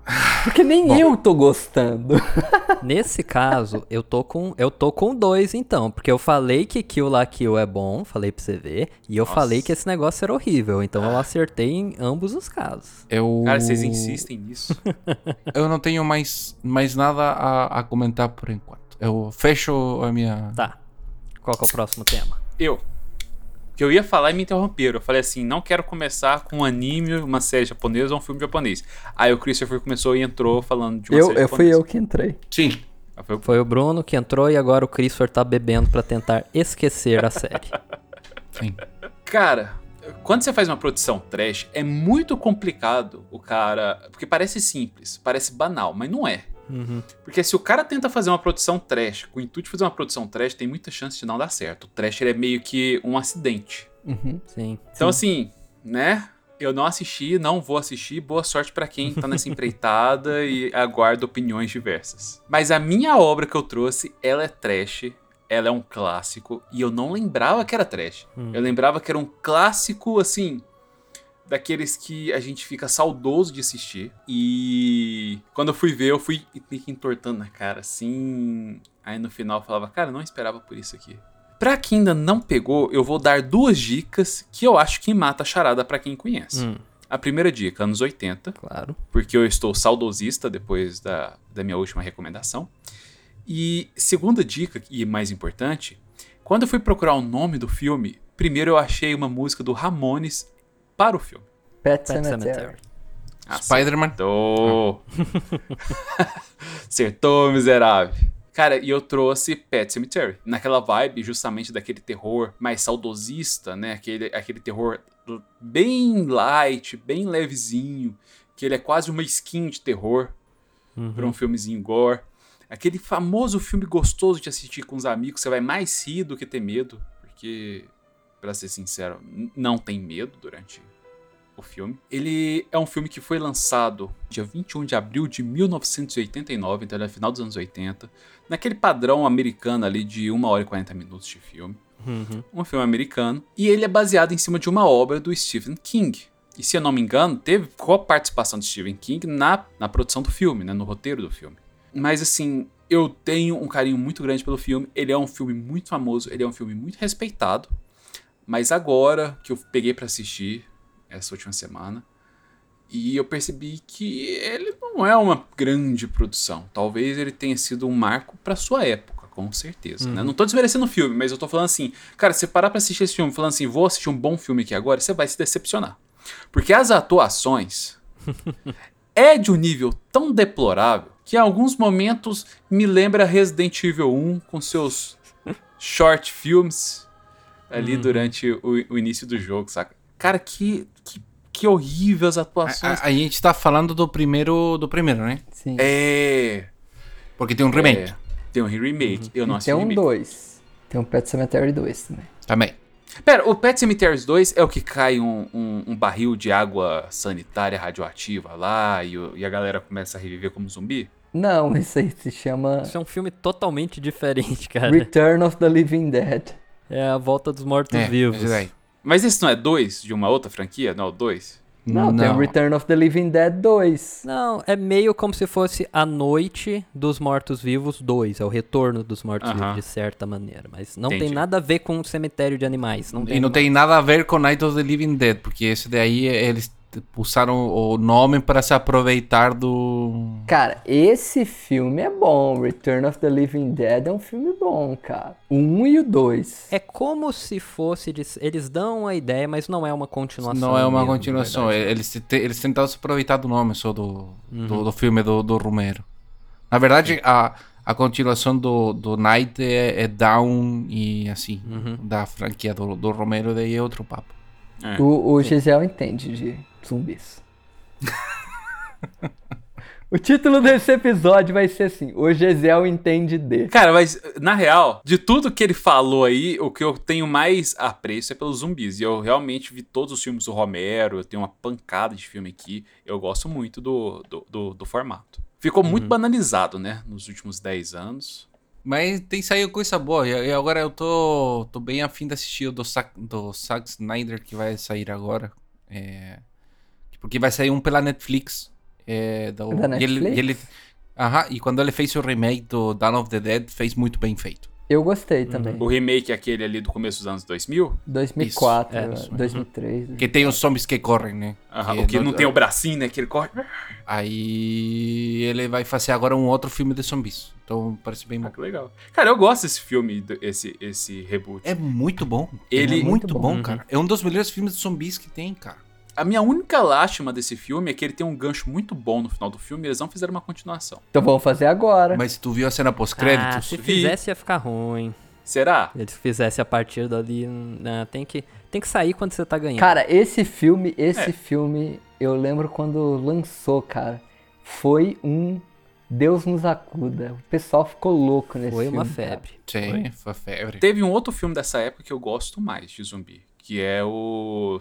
Porque nem eu tô gostando. [laughs] Nesse caso, eu tô com eu tô com dois então, porque eu falei que Kill La Kill é bom, falei pra você ver, e eu Nossa. falei que esse negócio era horrível, então eu acertei em ambos os casos. Eu, Cara, vocês insistem nisso. [laughs] Eu não tenho mais, mais nada a, a comentar por enquanto. Eu fecho a minha. Tá. Qual que é o próximo tema? Eu. Que eu ia falar e me interromperam. Eu falei assim, não quero começar com um anime, uma série japonesa ou um filme japonês. Aí o Christopher começou e entrou falando de uma Eu, série eu fui japonesa. eu que entrei. Sim. Ah, foi o- Foi o Bruno que entrou e agora o Christopher tá bebendo pra tentar esquecer a série. [laughs] Sim. Cara, quando você faz uma produção trash, é muito complicado o cara. Porque parece simples, parece banal, mas não é. Uhum. Porque se o cara tenta fazer uma produção trash, com o intuito de fazer uma produção trash, tem muita chance de não dar certo. O trash ele é meio que um acidente. Uhum. Sim. Então, assim, né? Eu não assisti, não vou assistir. Boa sorte pra quem tá nessa [laughs] empreitada e aguarda opiniões diversas. Mas a minha obra que eu trouxe, ela é trash. Ela é um clássico. E eu não lembrava que era trash. Hum. Eu lembrava que era um clássico, assim. Daqueles que a gente fica saudoso de assistir. E quando eu fui ver, eu fui entortando na cara, assim. Aí no final eu falava, cara, eu não esperava por isso aqui. Pra quem ainda não pegou, eu vou dar duas dicas que eu acho que mata a charada pra quem conhece. Hum, A primeira dica, anos 80, claro. porque eu estou saudosista depois da, da minha última recomendação. E segunda dica, e mais importante, quando eu fui procurar o nome do filme, primeiro eu achei uma música do Ramones para o filme. Pet, Pet Cemetery. Cemetery. Spider-Man. Acertou! [laughs] Acertou, miserável. Cara, e eu trouxe Pet Cemetery. Naquela vibe, justamente daquele terror mais saudosista, né? Aquele, aquele terror bem light, bem levezinho. Que ele é quase uma skin de terror pra um filmezinho gore. Aquele famoso filme gostoso de assistir com os amigos. Você vai mais rir do que ter medo. Porque, pra ser sincero, não tem medo durante o filme. Ele é um filme que foi lançado dia 21 de abril de 1989, então ele é final dos anos 80, naquele padrão americano ali de 1 hora e 40 minutos de filme. Uhum. Um filme americano. E ele é baseado em cima de uma obra do Stephen King. E se eu não me engano, teve qual participação de Stephen King na, na produção do filme, né, no roteiro do filme. Mas assim, eu tenho um carinho muito grande pelo filme. Ele é um filme muito famoso, ele é um filme muito respeitado. Mas agora que eu peguei pra assistir essa última semana, e eu percebi que ele não é uma grande produção. Talvez ele tenha sido um marco pra sua época, com certeza. né? Não tô desmerecendo o filme, mas eu tô falando assim, cara, se você parar pra assistir esse filme falando assim, vou assistir um bom filme aqui agora, você vai se decepcionar. Porque as atuações [laughs] é de um nível tão deplorável que em alguns momentos me lembra Resident Evil 1 com seus short films ali durante o, o início do jogo, saca? Cara, que, que, que horrível as A, atuações. a- a gente tá falando do primeiro, do primeiro, né? Sim. É. Porque tem um remake é, tem um remake. Eu não E assisti tem um remake. 2. Tem um Pet Cemetery 2 também. também. Pera, o Pet Cemeteries 2 é o que cai um, um- um barril de água sanitária radioativa lá e, o- e a galera começa a reviver como zumbi? Não, esse aí se chama Isso é um filme totalmente diferente, cara. Return of the Living Dead. É a volta dos É, mortos-vivos. daí. Mas esse não é dois de uma outra franquia? Não, dois? Não, tem o Return of the Living Dead 2. Não, é meio como se fosse A Noite dos Mortos-Vivos 2. É o retorno dos mortos-vivos, Aham. de certa maneira. Mas não Entendi. tem nada a ver com o cemitério de animais. Não E não tem nada a ver com Night of the Living Dead, porque esse daí eles usaram o nome para se aproveitar do. Cara, esse filme é bom. Return of the Living Dead é um filme bom, cara. O 1 e o 2. É como se fosse. de- Eles dão a ideia, mas não é uma continuação. Não é uma mesmo, continuação. Eles, te- eles tentaram se aproveitar do nome só do, do, do filme do, do Romero. Na verdade, a, a continuação do, do Night é, é Down e assim, da franquia do, do Romero, daí é outro papo. É. O, o Gisele entende de zumbis. [laughs] O título desse episódio vai ser assim: O Gesiel entende de. Cara, mas na real, de tudo que ele falou aí, o que eu tenho mais apreço é pelos zumbis. E eu realmente vi todos os filmes do Romero, eu tenho uma pancada de filme aqui. Eu gosto muito do, do, do, do formato. Ficou muito banalizado, né, nos últimos 10 anos. Mas tem saído coisa boa. E agora eu tô, tô bem afim de assistir o do, Zack- do Zack Snyder que vai sair agora. É, porque vai sair um pela Netflix. É, do, Da e ele, Netflix? e ele- Aham, e quando ele fez o remake do Dawn of the Dead, fez muito bem feito. Eu gostei também. O remake é aquele ali do começo dos anos 2000, 2004, Isso, é, isso. 2003. Que tem os zombies que correm, né? aham, o que não tem o bracinho, né, que ele corre. Aí ele vai fazer agora um outro filme de zumbis. Então parece bem Ah, bom. que legal. Cara, eu gosto desse filme, esse, esse reboot. É muito bom. Ele- é muito Muito bom, bom. cara. É um dos melhores filmes de zumbis que tem, cara. A minha única lástima desse filme é que ele tem um gancho muito bom no final do filme e eles não fizeram uma continuação. Então vamos fazer agora. Mas tu viu a cena Ah, pós-créditos? se Vi. fizesse ia ficar ruim. Será? Se ele fizesse a partir dali, né, tem que, tem que sair quando você tá ganhando. Cara, esse filme, esse É. filme, eu lembro quando lançou, cara. Foi um Deus nos acuda. O pessoal ficou louco nesse Foi filme. uma cara. febre. Sim, foi febre. Teve um outro filme dessa época que eu gosto mais de zumbi, que é o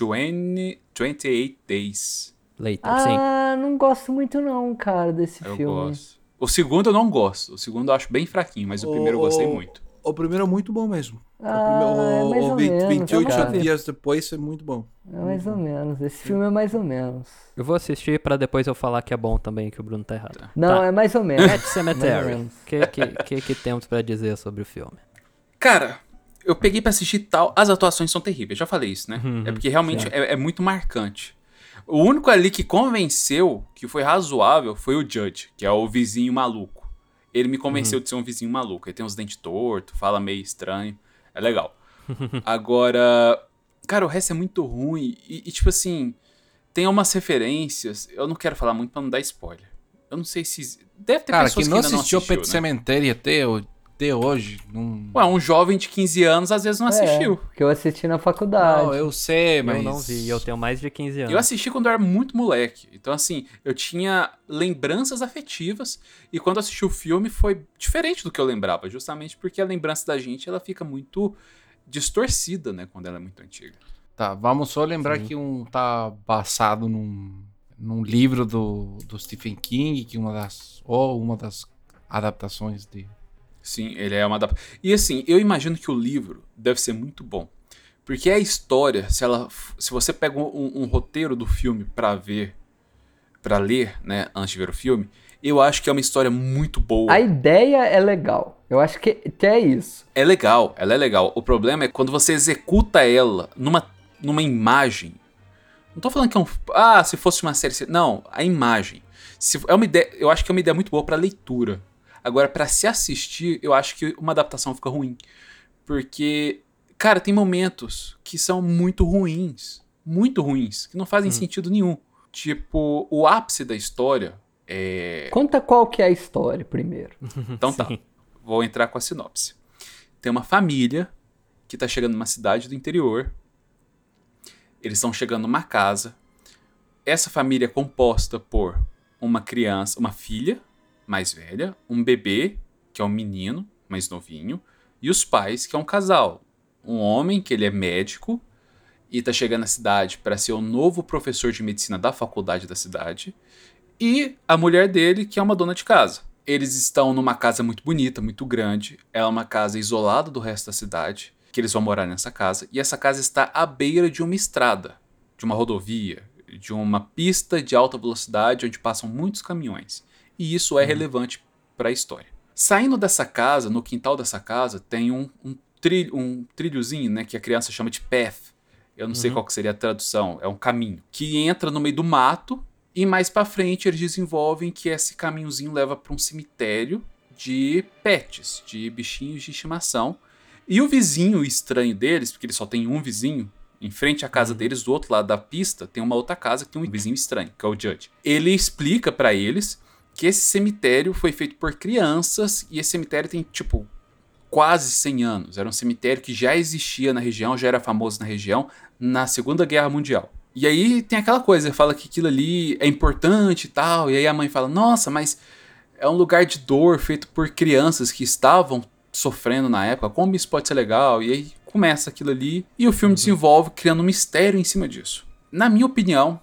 20, 28 Days. Later, sim. Ah, não gosto muito não, cara, desse Eu filme. gosto. O segundo eu não gosto. O segundo eu acho bem fraquinho, mas o primeiro eu gostei O- muito. O primeiro é muito bom mesmo. Ah, é mais ou menos, 28 cara. dias depois é muito bom. É mais ou menos. Esse filme é mais ou menos. Eu vou assistir pra depois eu falar que é bom também, que o Bruno tá errado. Não, Tá. é mais ou menos. Pet Cemetery. O que, que, que, que temos pra dizer sobre o filme? Cara, eu peguei pra assistir tal. As atuações são terríveis, já falei isso, né? Uhum, é porque realmente é, é muito marcante. O único ali que convenceu, que foi razoável, foi o Judge, que é o vizinho maluco. Ele me convenceu Uhum. de ser um vizinho maluco. Ele tem uns dentes tortos, fala meio estranho. É legal. [laughs] Agora, cara, o resto é muito ruim. E, e, tipo assim, tem umas referências. Eu não quero falar muito pra não dar spoiler. Eu não sei se. Deve ter Cara, pessoas que não ainda não assistiu assistiu, Pet né? Até, o- até hoje, não... Ué, um jovem de 15 anos às vezes não assistiu. É, porque eu assisti na faculdade. Não, eu sei, mas... Eu não vi, eu tenho mais de 15 anos. Eu assisti quando eu era muito moleque. Então, assim, eu tinha lembranças afetivas. E quando eu assisti o filme foi diferente do que eu lembrava. Justamente porque a lembrança da gente ela fica muito distorcida, né? Quando ela é muito antiga. Tá, vamos só lembrar Sim. que um tá basado num, num livro do, do Stephen King, que uma das... Ou uma das adaptações de... Sim, ele é uma adap- E assim, eu imagino que o livro deve ser muito bom. Porque a história, se ela, se você pega um, um roteiro do filme pra ver, pra ler, né, antes de ver o filme, eu acho que é uma história muito boa. A ideia é legal. Eu acho que, que é isso. É legal, ela é legal. O problema é quando você executa ela numa, numa imagem. Não tô falando que é um. Ah, se fosse uma série. Não, a imagem. Se, é uma ideia, eu acho que é uma ideia muito boa pra leitura. Agora, pra se assistir, eu acho que uma adaptação fica ruim. Porque, cara, tem momentos que são muito ruins. Muito ruins. Que não fazem sentido nenhum. Tipo, o ápice da história é. Conta qual que é a história primeiro. [laughs] Então tá. Vou entrar com a sinopse. Tem uma família que tá chegando numa cidade do interior. Eles estão chegando numa casa. Essa família é composta por uma criança, uma filha mais velha, um bebê, que é um menino mais novinho, e os pais, que é um casal. Um homem, que ele é médico e tá chegando na cidade para ser o novo professor de medicina da faculdade da cidade, e a mulher dele, que é uma dona de casa. Eles estão numa casa muito bonita, muito grande. Ela é uma casa isolada do resto da cidade, que eles vão morar nessa casa. E essa casa está à beira de uma estrada, de uma rodovia, de uma pista de alta velocidade onde passam muitos caminhões. E isso é relevante para a história. Saindo dessa casa, no quintal dessa casa, tem um, um, trilho, um trilhozinho, né, que a criança chama de path. Eu não sei qual seria a tradução, é um caminho. Que entra no meio do mato e mais pra frente eles desenvolvem que esse caminhozinho leva para um cemitério de pets, de bichinhos de estimação. E o vizinho estranho deles, porque ele só tem um vizinho, em frente à casa deles, do outro lado da pista, tem uma outra casa que tem um vizinho estranho, que é o Judge. Ele explica pra eles que esse cemitério foi feito por crianças e esse cemitério tem, tipo, quase 100 anos. Era um cemitério que já existia na região, já era famoso na região na Segunda Guerra Mundial. E aí tem aquela coisa, fala que aquilo ali é importante e tal, e aí a mãe fala: "Nossa, mas é um lugar de dor feito por crianças que estavam sofrendo na época. Como isso pode ser legal?" E aí começa aquilo ali e o filme desenvolve criando um mistério em cima disso. Na minha opinião,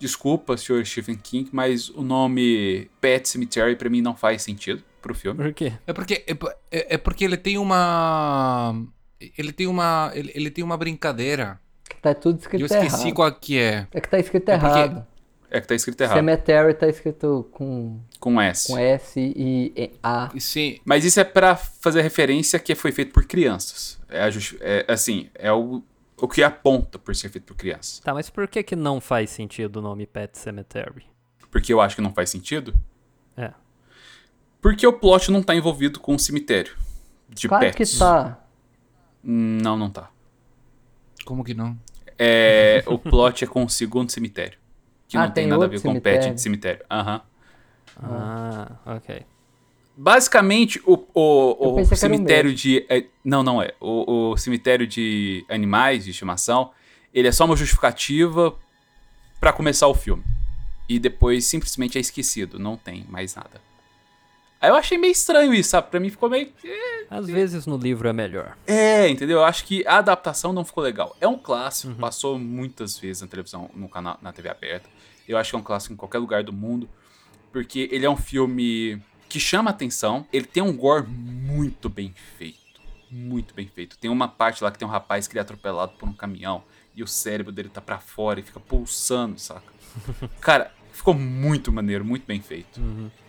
desculpa, senhor Stephen King, mas o nome Pet Cemetery pra mim não faz sentido pro filme. Por quê? É porque, é, é- é porque ele tem uma. Ele tem uma. Ele, ele tem uma brincadeira. Tá tudo Eu escrito esqueci errado. qual que é. É que tá escrito É errado. É que tá escrito errado, Cemetery tá escrito com, com S. com S e A. Sim. Mas isso é pra fazer referência que foi feito por crianças. É, é, assim, é o, o que aponta por ser feito por crianças. Tá, mas por que que não faz sentido o nome Pet Cemetery? Porque eu acho que não faz sentido. É. Porque o plot não tá envolvido com o cemitério de Claro pets. que tá. Não, não tá. Como que não? É, o plot é com o segundo cemitério. Que Ah, não tem, tem nada a ver com pet cemitério. de cemitério. Aham. Ah, ok. Basicamente, o, o, o cemitério de. é, não, não é. O, o cemitério de animais de estimação, ele é só uma justificativa pra começar o filme. E depois simplesmente é esquecido, não tem mais nada. Aí eu achei meio estranho isso, sabe? Pra mim ficou meio. Às vezes no livro é melhor. É, entendeu? Eu acho que a adaptação não ficou legal. É um clássico, passou muitas vezes na televisão, no canal, na TV aberta. Eu acho que é um clássico em qualquer lugar do mundo, porque ele é um filme que chama atenção. Ele tem um gore muito bem feito, muito bem feito. Tem uma parte lá que tem um rapaz que ele é atropelado por um caminhão e o cérebro dele tá pra fora e fica pulsando, saca? [laughs] Cara, ficou muito maneiro, muito bem feito.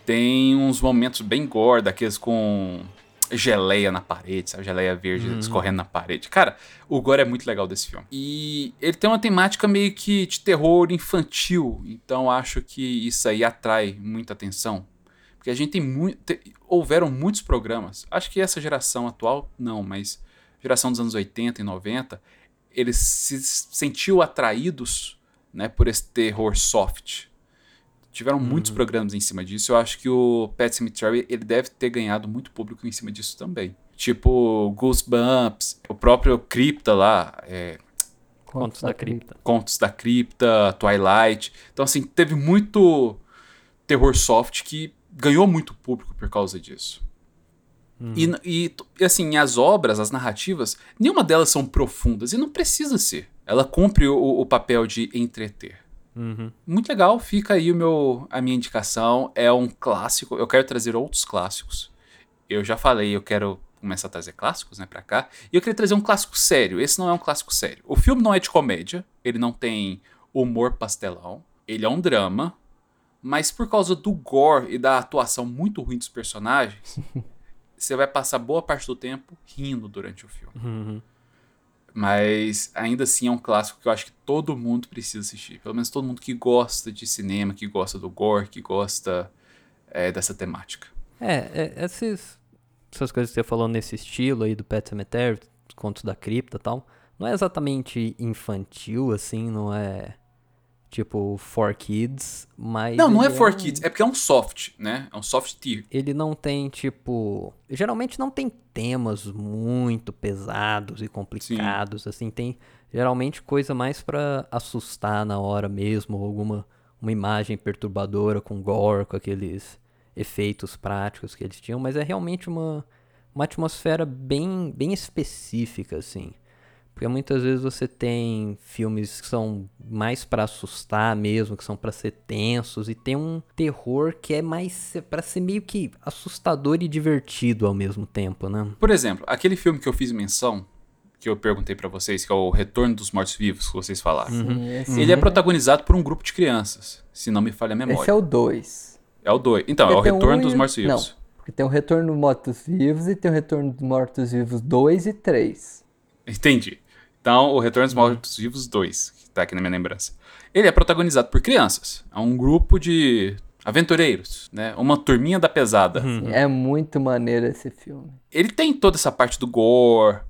Tem uns momentos bem gore, daqueles com geleia na parede, sabe? Geleia verde escorrendo na parede. Cara, o gore é muito legal desse filme. E ele tem uma temática meio que de terror infantil, então acho que isso aí atrai muita atenção. Porque a gente tem muito. te- houveram muitos programas. Acho que essa geração atual, não, mas geração dos anos 80 e 90, eles se sentiu atraídos né, por esse terror soft. Tiveram muitos programas em cima disso. Eu acho que o Pet Cemetery ele deve ter ganhado muito público em cima disso também. Tipo, Goosebumps, o próprio Crypta lá, é, Contos da Cripta. Contos da Cripta, Twilight. Então, assim, teve muito terror soft que ganhou muito público por causa disso. E, e, e, assim, as obras, as narrativas, nenhuma delas são profundas e não precisa ser. Ela cumpre o, o papel de entreter. Uhum. Muito legal, fica aí o meu, a minha indicação. É um clássico. Eu quero trazer outros clássicos. Eu já falei, eu quero começar a trazer clássicos, né, pra cá. E eu queria trazer um clássico sério. Esse não é um clássico sério. O filme não é de comédia, ele não tem humor pastelão. Ele é um drama, mas por causa do gore e da atuação muito ruim dos personagens, [laughs] você vai passar boa parte do tempo rindo durante o filme. Uhum. Mas ainda assim é um clássico que eu acho que todo mundo precisa assistir. Pelo menos todo mundo que gosta de cinema, que gosta do gore, que gosta é, dessa temática. É, é, esses, essas coisas que você falou nesse estilo aí do Pet Cemetery, Contos da Cripta e tal, não é exatamente infantil, assim, não é tipo for kids, mas. não, não é ele for um- kids, é porque é um soft, né? É um soft tier. Ele não tem, tipo. Geralmente não tem temas muito pesados e complicados, assim. Tem geralmente coisa mais pra assustar na hora mesmo, alguma uma imagem perturbadora com gore, com aqueles efeitos práticos que eles tinham, mas é realmente uma, uma atmosfera bem, bem específica, assim. Porque muitas vezes você tem filmes que são mais pra assustar mesmo, que são pra ser tensos, e tem um terror que é mais pra ser meio que assustador e divertido ao mesmo tempo, né? Por exemplo, aquele filme que eu fiz menção, que eu perguntei pra vocês, que é o Retorno dos Mortos-Vivos, que vocês falaram. Sim, esse, Ele é protagonizado por um grupo de crianças, se não me falha a memória. esse é o 2. É o 2. Então, é o Porque tem um Retorno e dos o- Mortos-Vivos. Não, porque tem o Retorno dos Mortos-Vivos e tem o Retorno dos Mortos-Vivos 2 e 3. Entendi. Então, o Retorno dos Mortos-Vivos 2, que tá aqui na minha lembrança. Ele é protagonizado por crianças. É um grupo de aventureiros, né? Uma turminha da pesada. É muito maneiro esse filme. Ele tem toda essa parte do gore,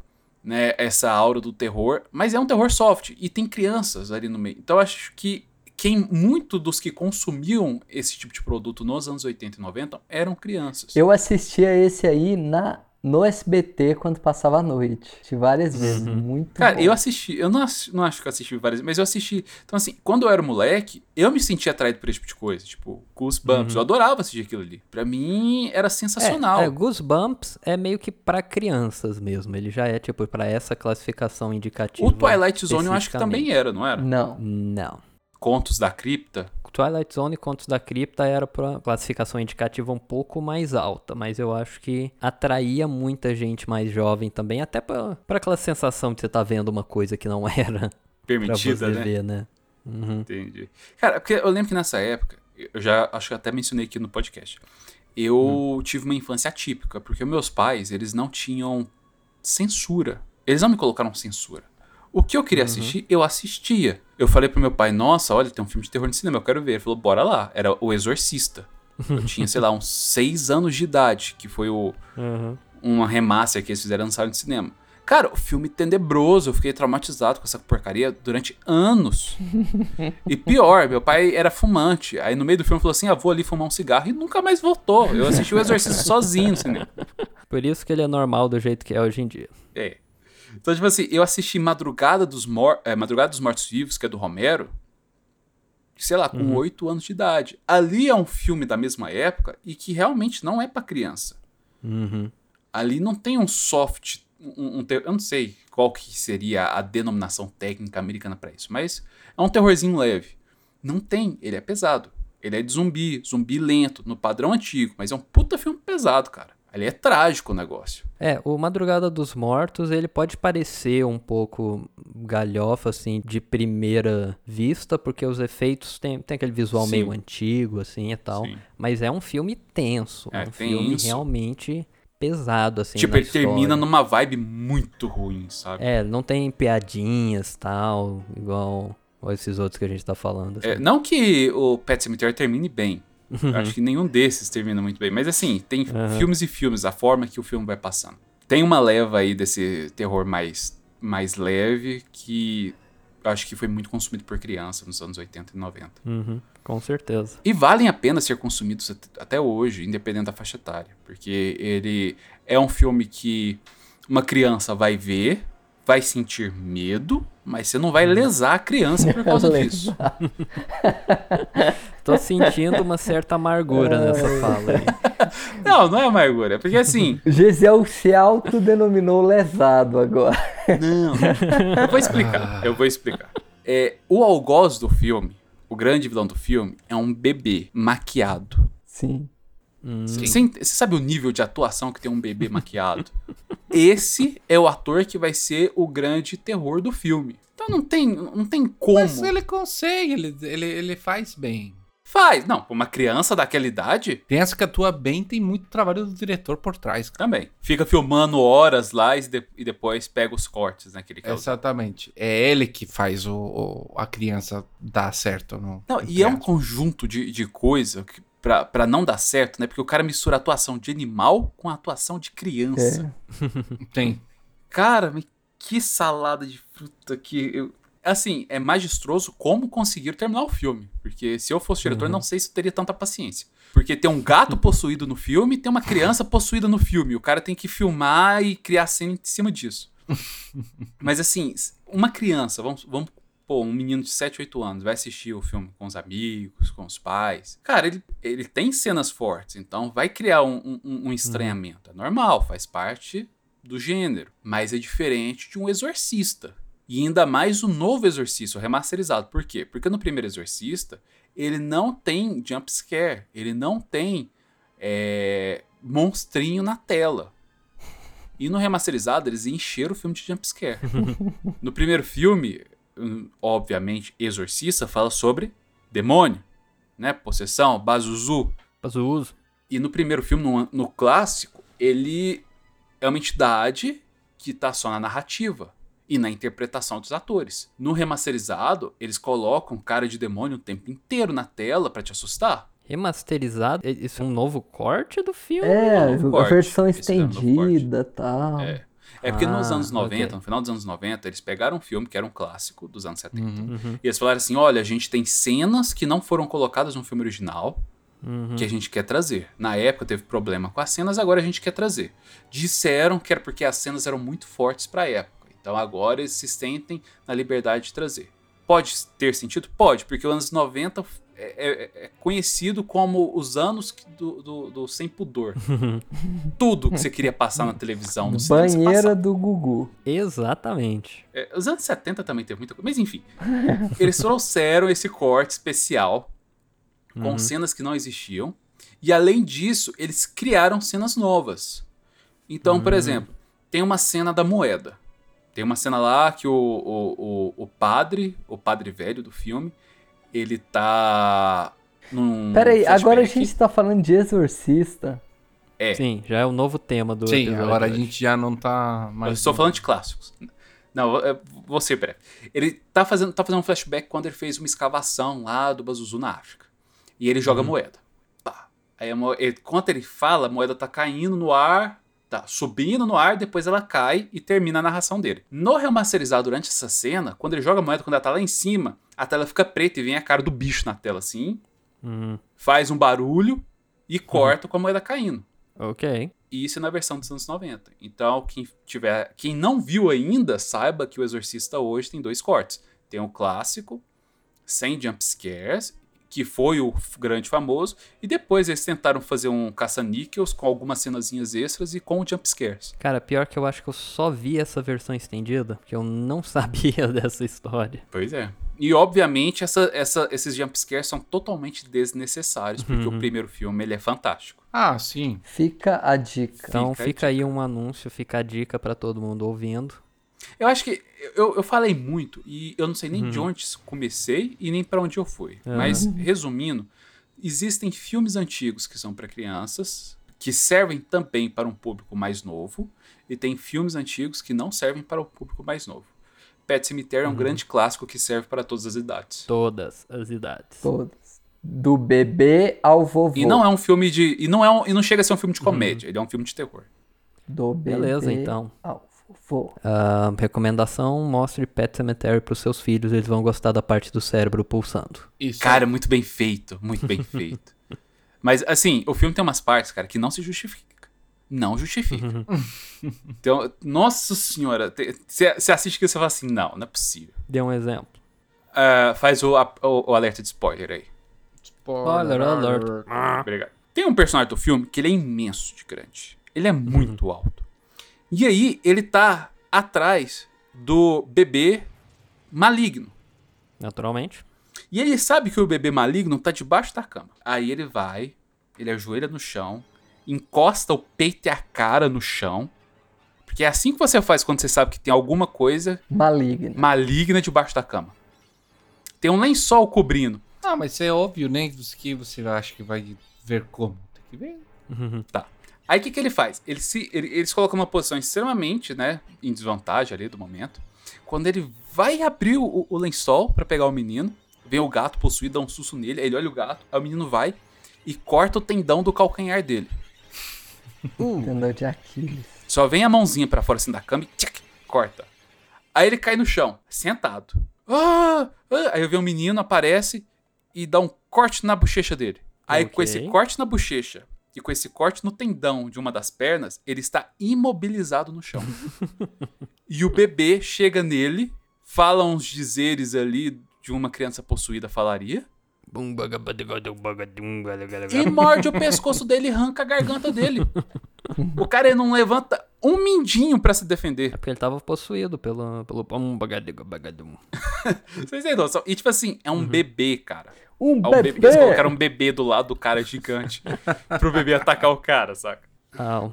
né? Essa aura do terror, mas é um terror soft e tem crianças ali no meio. Então, eu acho que quem muito dos que consumiam esse tipo de produto nos anos 80 e 90 eram crianças. Eu assisti a esse aí na no SBT quando passava a noite. Assisti várias vezes. Muito Cara, bom. eu assisti, eu não, não acho que eu assisti várias vezes, mas eu assisti. Então, assim, quando eu era moleque, eu me sentia atraído por esse tipo de coisa. Tipo, Goosebumps. Eu adorava assistir aquilo ali. Pra mim, era sensacional. É, é, Goosebumps é meio que pra crianças mesmo. Ele já é, tipo, pra essa classificação indicativa. o Twilight Zone eu acho que também era, não era? Não. Não. Contos da Cripta. Twilight Zone e Contos da Cripta era pra classificação indicativa um pouco mais alta, mas eu acho que atraía muita gente mais jovem também, até pra, pra aquela sensação de você tá vendo uma coisa que não [laughs] era pra Permitida, você né? ver, né? Uhum. Entendi. Cara, porque eu lembro que nessa época, eu já acho que até mencionei aqui no podcast, eu Hum. tive uma infância atípica, porque meus pais, eles não tinham censura. Eles não me colocaram censura. O que eu Uhum. queria assistir, eu assistia. Eu falei pro meu pai, nossa, olha, tem um filme de terror no cinema, eu quero ver. Ele falou, bora lá. Era O Exorcista. Eu [laughs] tinha, sei lá, uns seis anos de idade, que foi o, Uhum. uma remaster que eles fizeram lançaram no cinema. Cara, o filme tenebroso, eu fiquei traumatizado com essa porcaria durante anos. [laughs] e pior, meu pai era fumante. Aí no meio do filme falou assim: ah, vou ali fumar um cigarro e nunca mais voltou. Eu assisti o Exorcista [laughs] sozinho no cinema. Por isso que ele é normal do jeito que é hoje em dia. É. Então, tipo assim, eu assisti Madrugada dos, Mor é, Madrugada dos Mortos Vivos, que é do Romero, sei lá, com oito anos de idade. Ali é um filme da mesma época e que realmente não é pra criança. Uhum. ali não tem um soft, um, um eu não sei qual que seria a denominação técnica americana pra isso, mas é um terrorzinho leve. Não tem, ele é pesado. Ele é de zumbi, zumbi lento, no padrão antigo, mas é um puta filme pesado, cara. Ali é trágico o negócio. É, o Madrugada dos Mortos, ele pode parecer um pouco galhofa, assim, de primeira vista, porque os efeitos tem, tem aquele visual Sim. meio antigo, assim, e tal. Sim. Mas é um filme tenso, É, um filme tenso. realmente pesado, assim, tipo, ele termina história. numa vibe muito ruim, sabe? É, não tem piadinhas, tal, igual, igual esses outros que a gente tá falando. assim. É, não que o Pet Cemetery termine bem. Eu Acho que nenhum desses termina muito bem. Mas assim, tem Uhum. filmes e filmes, a forma que o filme vai passando. Tem uma leva aí desse terror mais, mais leve que acho que foi muito consumido por criança nos anos 80 e 90. Uhum, com certeza. E valem a pena ser consumidos at- até hoje, independente da faixa etária. Porque ele é um filme que uma criança vai ver, vai sentir medo, mas você não vai lesar a criança por causa disso. [laughs] Tô sentindo uma certa amargura nessa fala aí. [laughs] Não, não é amargura. É porque assim. Gesiel se autodenominou lesado agora. Não. Eu vou explicar. Eu vou explicar. É, o algoz do filme, o grande vilão do filme, é um bebê maquiado. Sim. Hum, Você sabe o nível de atuação que tem um bebê [laughs] maquiado? Esse é o ator que vai ser o grande terror do filme. Então não tem, não tem como. Mas ele consegue, ele, ele, ele faz bem. Faz. Não, uma criança daquela idade, Criança que atua bem tem muito trabalho do diretor por trás. cara. também. Fica filmando horas lá e, de- e depois pega os cortes, né? Que ele quer usar. Exatamente. É ele que faz o, o- a criança dar certo. No, Não, no e é um conjunto de, de coisa que, pra, pra não dar certo, né? Porque o cara mistura a atuação de animal com a atuação de criança. É. Tem. Cara, que salada de fruta que eu... Assim, é magistroso como conseguir terminar o filme. Porque se eu fosse diretor, não sei se eu teria tanta paciência. Porque tem um gato [laughs] possuído no filme e tem uma criança possuída no filme. O cara tem que filmar e criar cena em cima disso. [laughs] Mas assim, uma criança, vamos, vamos pô, um menino de 7, 8 anos vai assistir o filme com os amigos, com os pais. Cara, ele, ele tem cenas fortes, então vai criar um, um, um estranhamento. É normal, faz parte do gênero. Mas é diferente de um exorcista. E ainda mais o novo exorcista, o remasterizado. Por quê? Porque no primeiro exorcista, ele não tem jump scare, ele não tem é, monstrinho na tela. E no remasterizado, eles encheram o filme de jump scare. [laughs] no primeiro filme, obviamente, Exorcista fala sobre demônio, né? Possessão, Bazuzu. Uso. E no primeiro filme, no, no clássico, ele é uma entidade que tá só na narrativa e na interpretação dos atores. No remasterizado, eles colocam cara de demônio o tempo inteiro na tela pra te assustar. Remasterizado? Isso é um novo corte do filme? É, a versão é o novo corte. estendida e tal. É. É porque nos Ah, anos 90, ok. no final dos anos 90, eles pegaram um filme que era um clássico dos anos 70. Uhum. Uhum. E eles falaram assim: olha, a gente tem cenas que não foram colocadas no filme original. que a gente quer trazer. Na época teve problema com as cenas, agora a gente quer trazer. Disseram que era porque as cenas eram muito fortes para a época. Então agora eles se sentem na liberdade de trazer. Pode ter sentido? Pode, porque os anos 90 é, é- é conhecido como os anos do, do, do sem pudor. [laughs] Tudo que você queria passar na televisão, no Banheira do Gugu. Exatamente. É, os anos 70 também teve muita coisa. Mas enfim, [laughs] eles trouxeram esse corte especial com cenas que não existiam. E além disso, eles criaram cenas novas. Então, por exemplo, tem uma cena da moeda. Tem uma cena lá que o, o, o, o padre, o padre velho do filme, ele tá num. Pera aí, agora a gente tá falando de exorcista. É. Sim, já é o novo tema do Sim, agora a gente já não tá Eu mais. estou falando de clássicos. Não, é, você, breve. Ele tá fazendo, tá fazendo um flashback quando ele fez uma escavação lá do Bazuzu na África. E ele joga moeda. Pá. Aí a mo- ele- quando ele fala, a moeda tá caindo no ar, tá subindo no ar, depois ela cai e termina a narração dele. No remasterizado, durante essa cena, quando ele joga a moeda, quando ela tá lá em cima, a tela fica preta e vem a cara do bicho na tela assim, Hum, faz um barulho e corta com a moeda caindo. ok. E isso é na versão dos anos 90. Então, quem tiver, quem não viu ainda, saiba que o Exorcista hoje tem dois cortes. Tem o clássico, sem jump scares, que foi o grande famoso, e depois eles tentaram fazer um caça-níqueis com algumas cenazinhas extras e com jump scares. Cara, pior que eu acho que eu só vi essa versão estendida, porque eu não [laughs] sabia dessa história. Pois é. E obviamente essa, essa, esses jump scares são totalmente desnecessários, porque o primeiro filme ele é fantástico. Ah, sim. Fica a dica. Então Fica fica, aí um anúncio, fica a dica pra todo mundo ouvindo. Eu acho que eu, eu falei muito e eu não sei nem de onde comecei e nem pra onde eu fui. Mas resumindo, existem filmes antigos que são pra crianças, que servem também para um público mais novo, e tem filmes antigos que não servem para o público mais novo. Pet Cemetery é um grande clássico que serve para todas as idades. Todas as idades. Todas. Do bebê ao vovô. E não é um filme de e não é um, e não chega a ser um filme de comédia, ele é um filme de terror. Do bebê Beleza, então. ao vovô. Ah, recomendação: mostre Pet Cemetery pros seus filhos, eles vão gostar da parte do cérebro pulsando. Isso. Cara, muito bem feito, muito bem feito. [laughs] Mas, assim, o filme tem umas partes, cara, que não se justifica. Não justifica. [laughs] então, nossa senhora, você assiste que você fala assim, não, não é possível. Dê um exemplo. Ah, faz o, a- o, o alerta de spoiler aí. Spoiler alert. Obrigado. Tem um personagem do filme que ele é imenso de grande. Ele é muito alto. E aí, ele tá atrás do bebê maligno. Naturalmente. E ele sabe que o bebê maligno tá debaixo da cama. Aí ele vai, ele ajoelha no chão, encosta o peito e a cara no chão. Porque é assim que você faz quando você sabe que tem alguma coisa Maligno. maligna debaixo da cama. Tem um lençol cobrindo. Ah, mas isso é óbvio, né? Que você acha que vai ver como. Tem que ver. Tá. Aí o que, que ele faz? Ele se, ele, eles colocam uma posição extremamente, né, em desvantagem ali do momento. Quando ele vai abrir o, o lençol pra pegar o menino, vem o gato possuído, dá um susto nele, aí ele olha o gato, aí o menino vai e corta o tendão do calcanhar dele. [laughs] Tendão de Aquiles. Só vem a mãozinha pra fora assim da cama e tchac, corta. Aí ele cai no chão, sentado. Ah, ah. Aí eu vejo um menino, aparece e dá um corte na bochecha dele. Aí com Ok. esse corte na bochecha e com esse corte no tendão de uma das pernas, ele está imobilizado no chão. [laughs] e o bebê chega nele, fala uns dizeres ali de uma criança possuída falaria. E morde o pescoço dele e arranca a garganta dele. O cara não levanta um mindinho pra se defender. É porque ele tava possuído pelo. pelo. [laughs] Vocês têm noção? E tipo assim, é um bebê, cara. Um bebê. bebê. Eles colocaram um bebê do lado do cara gigante [laughs] pro bebê atacar o cara, saca? Ah,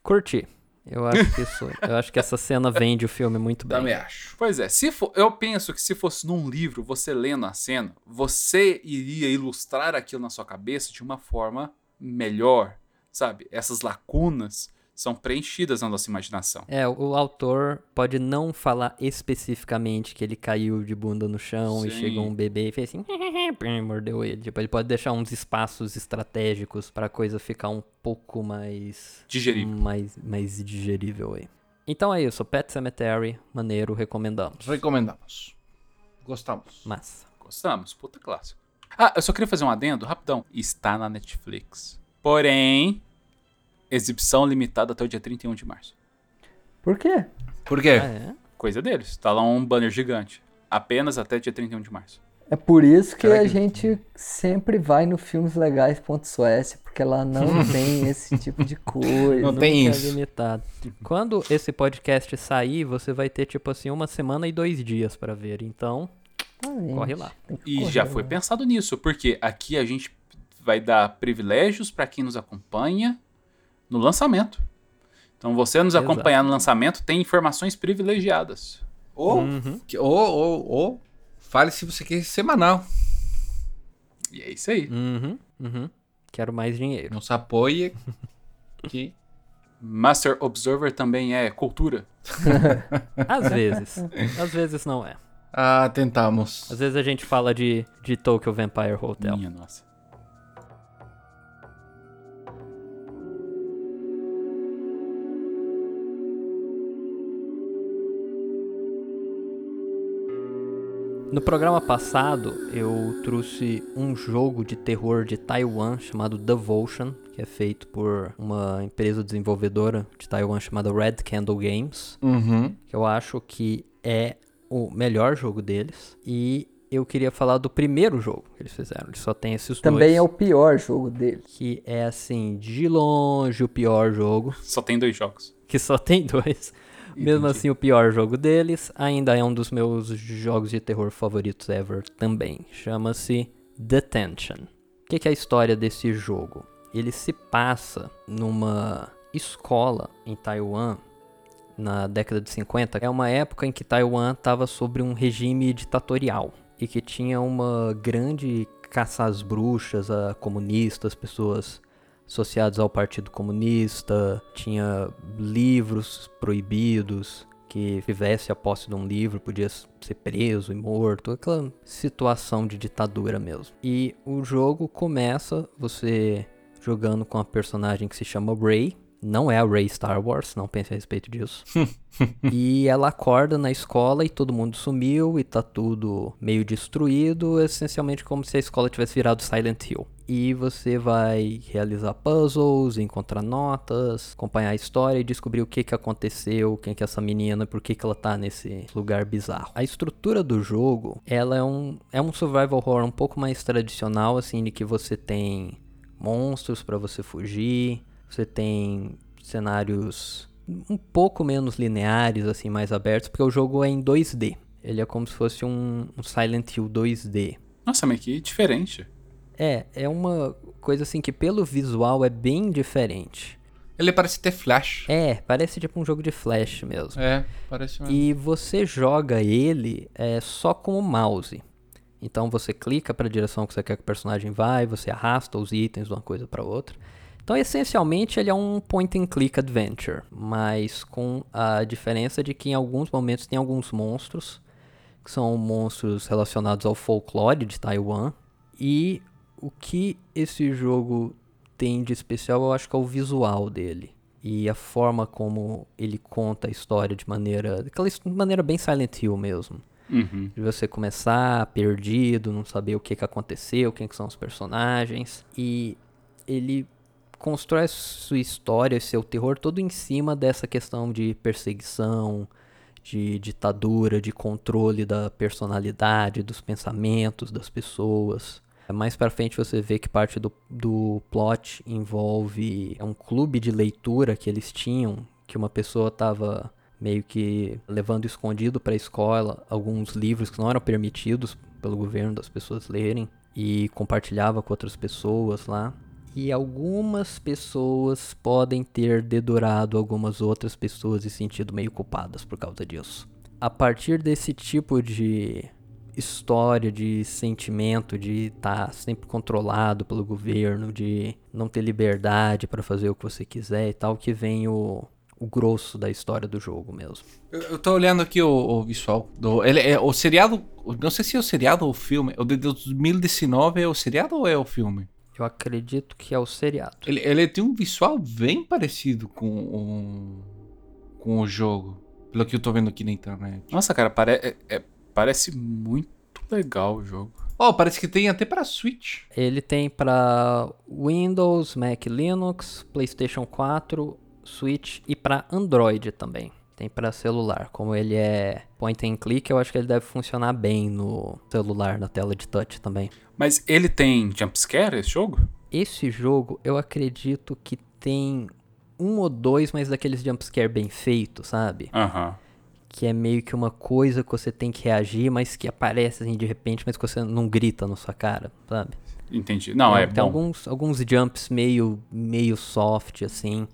curti. Eu acho que isso. eu acho que essa cena vende o filme muito bem. Também acho. Pois é, se for, eu penso que se fosse num livro, você lendo a cena, você iria ilustrar aquilo na sua cabeça de uma forma melhor, sabe? Essas lacunas são preenchidas na nossa imaginação. É, o, autor pode não falar especificamente que ele caiu de bunda no chão e Sim. chegou um bebê e fez assim, [laughs] mordeu ele. Tipo, ele pode deixar uns espaços estratégicos pra coisa ficar um pouco mais Digerível. mais mais digerível aí. Então é isso, Pet Cemetery, maneiro, recomendamos. Recomendamos. Gostamos. Massa. Gostamos, puta clássico. Ah, eu só queria fazer um adendo, rapidão. Está na Netflix. Porém, exibição limitada até o dia 31 de março. Por quê? Por quê? Ah, é? Coisa deles. Tá lá um banner gigante. Apenas até dia 31 de março. É por isso que a gente sempre vai no filmeslegais.suécia, porque lá não [laughs] tem esse tipo de coisa. Não tem é isso. limitado. [laughs] Quando esse podcast sair, você vai ter, tipo assim, uma semana e dois dias pra ver. Então, Exatamente. corre lá. E já lá. foi pensado nisso, porque aqui a gente vai dar privilégios para quem nos acompanha no lançamento. Então, você nos Exato. acompanhar no lançamento tem informações privilegiadas. Ou, Uhum. que- ou, ou, ou fale se você quer semanal. E é isso aí. Uhum, uhum. Quero mais dinheiro. Nos apoie. [laughs] que Master Observer também é cultura. [laughs] Às vezes. Às vezes não é. ah, tentamos. Às vezes a gente fala de, de Tokyo Vampire Hotel. Minha nossa. No programa passado, eu trouxe um jogo de terror de Taiwan chamado Devotion, que é feito por uma empresa desenvolvedora de Taiwan chamada Red Candle Games, Uhum. que eu acho que é o melhor jogo deles. E eu queria falar do primeiro jogo que eles fizeram. Eles só tem esses Também dois. é o pior jogo dele. Que é assim, de longe o pior jogo. Só tem dois jogos. Que só tem dois. Mesmo assim, o pior jogo deles ainda é um dos meus jogos de terror favoritos ever também. Chama-se Detention. O que, que é a história desse jogo? Ele se passa numa escola em Taiwan na década de 50. É uma época em que Taiwan estava sobre um regime ditatorial e que tinha uma grande caça às bruxas, a comunistas, pessoas associados ao Partido Comunista, tinha livros proibidos, que tivesse a posse de um livro podia ser preso e morto, aquela situação de ditadura mesmo. E o jogo começa você jogando com a personagem que se chama Rey, não é a Rey Star Wars, não pense a respeito disso. [laughs] e ela acorda na escola e todo mundo sumiu e tá tudo meio destruído, essencialmente como se a escola tivesse virado Silent Hill. E você vai realizar puzzles, encontrar notas, acompanhar a história e descobrir o que que aconteceu, quem que é essa menina, por que que ela tá nesse lugar bizarro. A estrutura do jogo, ela é um, é um survival horror um pouco mais tradicional, assim, de que você tem monstros para você fugir, você tem cenários um pouco menos lineares, assim, mais abertos, porque o jogo é em 2D. Ele é como se fosse um, um Silent Hill 2D. Nossa, mas que diferente. É, é uma coisa assim que pelo visual é bem diferente. Ele parece ter flash. É, parece tipo um jogo de flash mesmo. É, parece mesmo. E você joga ele é, só com o mouse. Então você clica para a direção que você quer que o personagem vai, você arrasta os itens de uma coisa para outra. Então, essencialmente, ele é um point and click adventure, mas com a diferença de que em alguns momentos tem alguns monstros, que são monstros relacionados ao folclore de Taiwan, e o que esse jogo tem de especial, eu acho que é o visual dele. E a forma como ele conta a história de maneira. Aquela maneira bem Silent Hill mesmo. Uhum. De você começar perdido, não saber o que, que aconteceu, quem que são os personagens. E ele constrói a sua história, seu terror todo em cima dessa questão de perseguição, de ditadura, de controle da personalidade, dos pensamentos das pessoas. Mais pra frente você vê que parte do, do plot envolve um clube de leitura que eles tinham, que uma pessoa tava meio que levando escondido pra escola alguns livros que não eram permitidos pelo governo das pessoas lerem e compartilhava com outras pessoas lá. E algumas pessoas podem ter dedurado algumas outras pessoas e sentido meio culpadas por causa disso. A partir desse tipo de história, de sentimento, de estar sempre controlado pelo governo, de não ter liberdade para fazer o que você quiser e tal, que vem o, o grosso da história do jogo mesmo. Eu, eu tô olhando aqui o, o visual. Do, ele é o seriado. Não sei se é o seriado ou o filme. O de 2019 é o seriado ou é o filme? Eu acredito que é o seriado. Ele, ele tem um visual bem parecido com o, com o jogo. Pelo que eu tô vendo aqui na internet. Nossa, cara, pare é- é- parece muito legal o jogo. Oh, parece que tem até para Switch. Ele tem pra Windows, Mac Linux, PlayStation 4, Switch e pra Android também. Tem pra celular. Como ele é point and click, eu acho que ele deve funcionar bem no celular, na tela de touch também. Mas ele tem jumpscare, esse jogo? Esse jogo, eu acredito que tem um ou dois, mas daqueles jumpscare bem feitos, sabe? Aham. Que é meio que uma coisa que você tem que reagir, mas que aparece assim de repente, mas que você não grita na sua cara, sabe? Entendi. Não, é, tem bom. alguns, alguns jumps meio, meio soft, assim.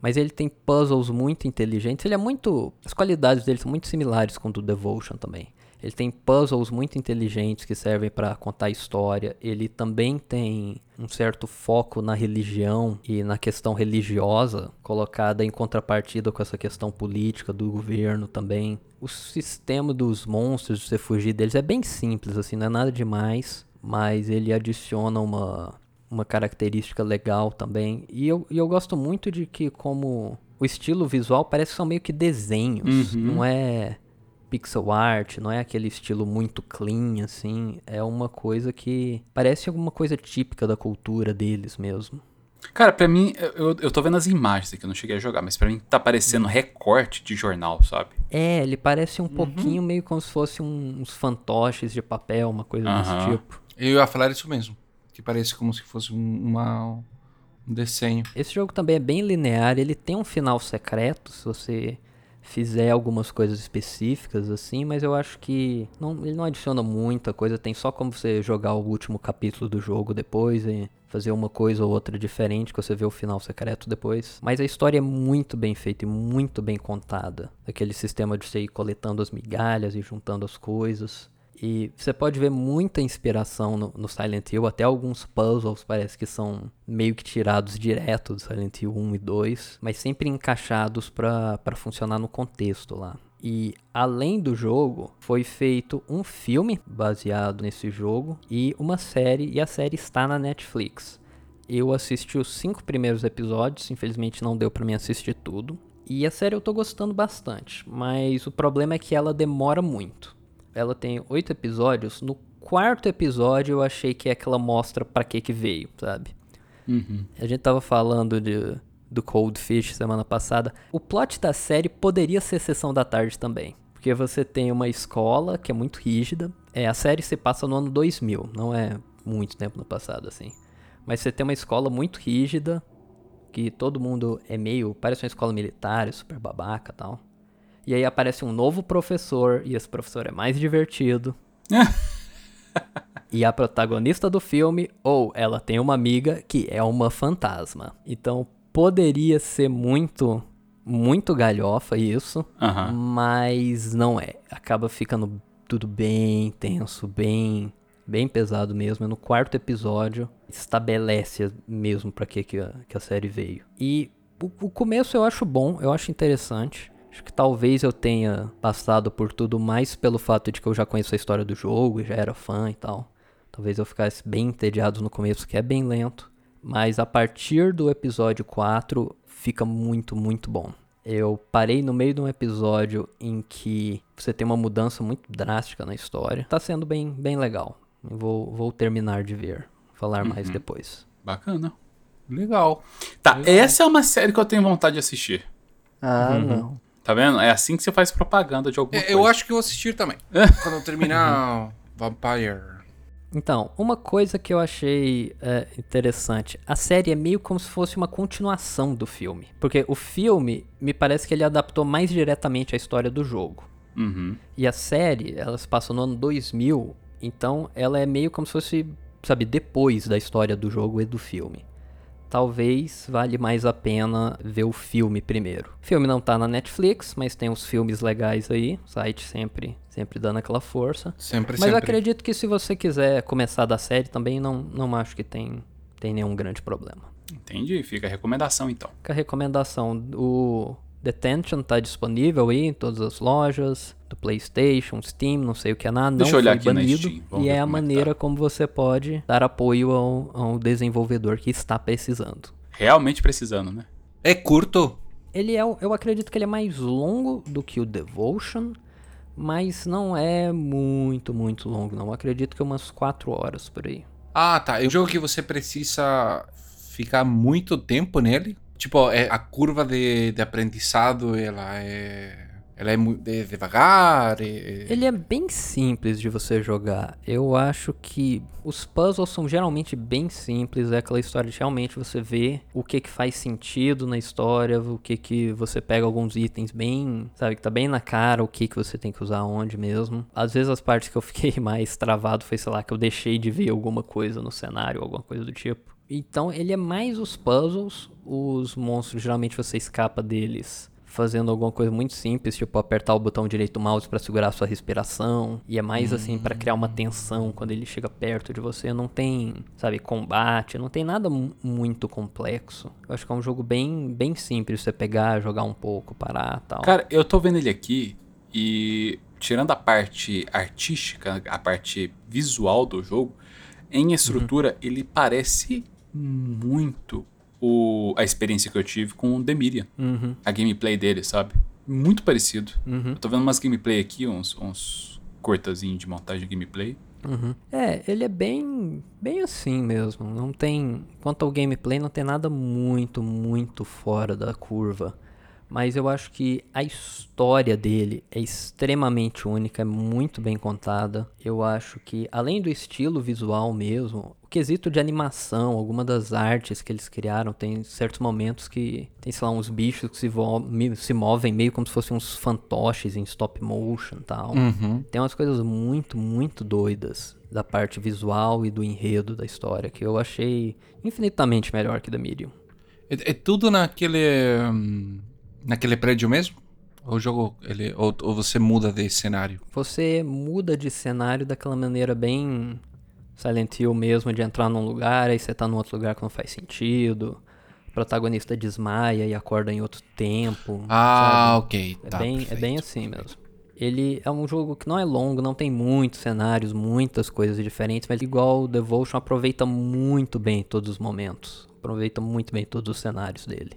Mas ele tem puzzles muito inteligentes. Ele é muito. As qualidades dele são muito similares com o do Devotion também. Ele tem puzzles muito inteligentes que servem para contar história. Ele também tem um certo foco na religião e na questão religiosa, colocada em contrapartida com essa questão política do governo também. O sistema dos monstros, de você fugir deles, é bem simples, assim, não é nada demais, mas ele adiciona uma, uma característica legal também. E eu, e eu gosto muito de que, como o estilo visual parece que são meio que desenhos, Uhum. não é pixel art, não é aquele estilo muito clean, assim. É uma coisa que parece alguma coisa típica da cultura deles mesmo. Cara, pra mim, eu, eu tô vendo as imagens aqui, eu não cheguei a jogar, mas pra mim tá parecendo recorte de jornal, sabe? É, ele parece um Uhum. pouquinho meio como se fosse um- uns fantoches de papel, uma coisa Aham. desse tipo. Eu ia falar isso mesmo. Que parece como se fosse um, uma, um desenho. Esse jogo também é bem linear, ele tem um final secreto, se você fizer algumas coisas específicas assim, mas eu acho que não, ele não adiciona muita coisa, tem só como você jogar o último capítulo do jogo depois e fazer uma coisa ou outra diferente que você vê o final secreto depois. Mas a história é muito bem feita e muito bem contada. Aquele sistema de você ir coletando as migalhas e juntando as coisas. E você pode ver muita inspiração no, no Silent Hill, até alguns puzzles parece que são meio que tirados direto do Silent Hill 1 e 2, mas sempre encaixados pra funcionar no contexto lá. E além do jogo, foi feito um filme baseado nesse jogo e uma série, e a série está na Netflix. Eu assisti os cinco primeiros episódios, infelizmente não deu pra mim assistir tudo. E a série eu tô gostando bastante, mas o problema é que ela demora muito. Ela tem oito episódios. No quarto episódio eu achei que é que ela mostra pra que que veio, sabe? A gente tava falando de, do Cold Fish semana passada. O plot da série poderia ser Sessão da Tarde também. Porque você tem uma escola que é muito rígida. É, a série se passa no ano 2000, não é muito tempo no passado assim. Mas você tem uma escola muito rígida, que todo mundo é meio. Parece uma escola militar, é super babaca e tal. E aí aparece um novo professor, e esse professor é mais divertido. [laughs] e a protagonista do filme, ou ela tem uma amiga que é uma fantasma. Então poderia ser muito, muito galhofa isso, mas não é. Acaba ficando tudo bem tenso, bem, bem pesado mesmo. É no quarto episódio estabelece mesmo pra que que a, que a série veio. E o, o começo eu acho bom, eu acho interessante. Acho que talvez eu tenha passado por tudo mais pelo fato de que eu já conheço a história do jogo e já era fã e tal. Talvez eu ficasse bem entediado no começo, que é bem lento. Mas a partir do episódio 4 fica muito, muito bom. Eu parei no meio de um episódio em que você tem uma mudança muito drástica na história. Tá sendo bem, bem legal. Vou, vou terminar de ver. Falar mais depois. Bacana. Legal. Tá, essa é uma série que eu tenho vontade de assistir. Ah, não. Tá vendo? É assim que você faz propaganda de alguma É, coisa. eu acho que eu vou assistir também. [laughs] Quando eu terminar Vampire. Então, uma coisa que eu achei é, interessante, a série é meio como se fosse uma continuação do filme, porque o filme me parece que ele adaptou mais diretamente a história do jogo. Uhum. E a série, ela se passa no ano 2000, então ela é meio como se fosse, sabe, depois da história do jogo e do filme. Talvez vale mais a pena ver o filme primeiro. O filme não tá na Netflix, mas tem uns filmes legais aí, o site sempre, sempre dando aquela força. Sempre, Mas eu sempre. acredito que se você quiser começar da série também, não, não acho que tem, tem nenhum grande problema. Entendi. Fica a recomendação então. Fica a recomendação, o Detention tá disponível aí em todas as lojas, do Playstation, Steam, não sei o que é nada, não Deixa eu olhar foi aqui banido. E é a como é que maneira tá. como você pode dar apoio ao, ao desenvolvedor que está precisando. Realmente precisando, né? É curto? Ele é, eu acredito que ele é mais longo do que o Devotion, Mas não é muito, muito longo, não. Acredito que umas 4 horas por aí. Ah, tá. É um jogo que você precisa ficar muito tempo nele. Tipo, é, a curva de, de aprendizado, ela é... Ela é muito devagar. É... Ele é bem simples de você jogar. Eu acho que os puzzles são geralmente bem simples. É aquela história de realmente você ver o que que faz sentido na história, o que que você pega alguns itens bem, sabe, que tá bem na cara, o que que você tem que usar onde mesmo. Às vezes as partes que eu fiquei [laughs] mais travado foi, sei lá, que eu deixei de ver alguma coisa no cenário, alguma coisa do tipo. Então ele é mais os puzzles, os monstros geralmente você escapa deles fazendo alguma coisa muito simples, tipo apertar o botão direito do mouse para segurar a sua respiração, e é mais assim para criar uma tensão quando ele chega perto de você, não tem, sabe, combate, não tem nada muito complexo. Eu acho que é um jogo bem bem simples você pegar, jogar um pouco, parar, tal. Cara, eu tô vendo ele aqui e tirando a parte artística, a parte visual do jogo, em estrutura uhum. ele parece muito o, a experiência que eu tive com o Medium. Uhum. A gameplay dele, sabe? Muito parecido. Uhum. Eu tô vendo umas gameplay aqui, uns, uns cortazinhos de montagem de gameplay. Uhum. É, ele é bem, bem assim mesmo. Não tem, quanto ao gameplay, não tem nada muito, muito fora da curva. Mas eu acho que a história dele é extremamente única, é muito bem contada. Eu acho que, além do estilo visual mesmo, o quesito de animação, alguma das artes que eles criaram, tem certos momentos que tem, sei lá, uns bichos que se, se movem meio como se fossem uns fantoches em stop motion e tal. Uhum. Tem umas coisas muito, muito doidas da parte visual e do enredo da história que eu achei infinitamente melhor que da Medium. É, é tudo naquele. Hum naquele prédio mesmo? Ou o jogo, ele, ou, ou você muda de cenário? Você muda de cenário daquela maneira bem Silent Hill mesmo, de entrar num lugar, aí você tá num outro lugar que não faz sentido. O protagonista desmaia e acorda em outro tempo. Ah, sabe? ok. É, tá, bem, perfeito, é bem assim mesmo. Ele é um jogo que não é longo, não tem muitos cenários, muitas coisas diferentes, mas igual o Devotion aproveita muito bem todos os momentos. Aproveita muito bem todos os cenários dele.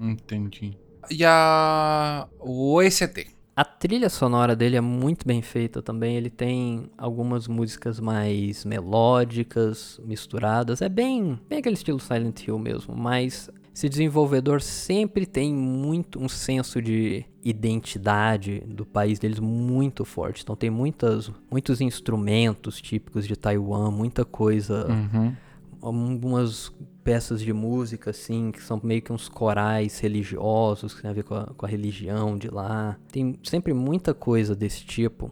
Entendi. E a. O OST. A trilha sonora dele é muito bem feita também. Ele tem algumas músicas mais melódicas, misturadas. É bem, bem aquele estilo Silent Hill mesmo. Mas esse desenvolvedor sempre tem muito um senso de identidade do país deles muito forte. Então tem muitas, muitos instrumentos típicos de Taiwan, muita coisa. Uhum. Algumas peças de música, assim, que são meio que uns corais religiosos, que tem a ver com a, com a religião de lá. Tem sempre muita coisa desse tipo.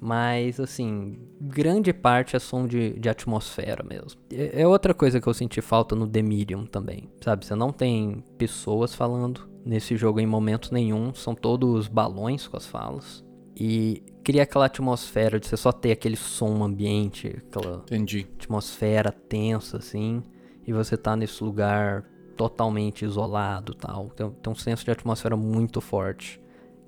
Mas, assim, grande parte é som de, de atmosfera mesmo. É, é outra coisa que eu senti falta no The Medium também, sabe? Você não tem pessoas falando nesse jogo em momento nenhum, são todos balões com as falas. E cria aquela atmosfera de você só ter aquele som ambiente, aquela Entendi. atmosfera tensa, assim e você tá nesse lugar totalmente isolado tal. Tem, tem um senso de atmosfera muito forte,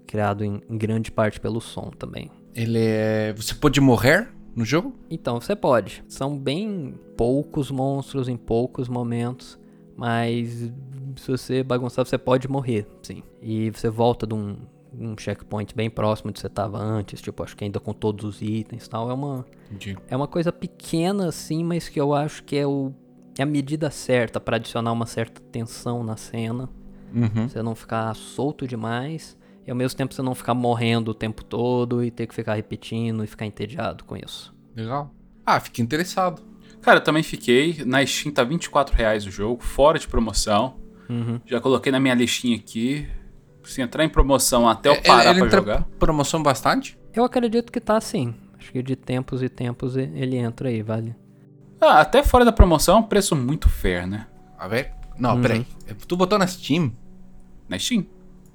criado em, em grande parte pelo som também. Ele é. Você pode morrer no jogo? Então, você pode. São bem poucos monstros em poucos momentos, mas se você bagunçar, você pode morrer, sim. E você volta de um, um checkpoint bem próximo de você estava antes, tipo, acho que ainda com todos os itens e tal. É uma, Entendi. é uma coisa pequena assim, mas que eu acho que é o é a medida certa para adicionar uma certa tensão na cena. Uhum. Você não ficar solto demais e ao mesmo tempo você não ficar morrendo o tempo todo e ter que ficar repetindo e ficar entediado com isso. Legal. Ah, fiquei interessado. Cara, eu também fiquei. Na Steam tá 24 reais o jogo, fora de promoção. Uhum. Já coloquei na minha listinha aqui. Se entrar em promoção até eu É, parar ele pra entra jogar. promoção bastante? Eu acredito que tá assim. Acho que de tempos e tempos ele entra aí, vale. Ah, até fora da promoção é um preço muito fair, né? A ver? Não, Uhum. peraí. Tu botou na Steam? Na Steam.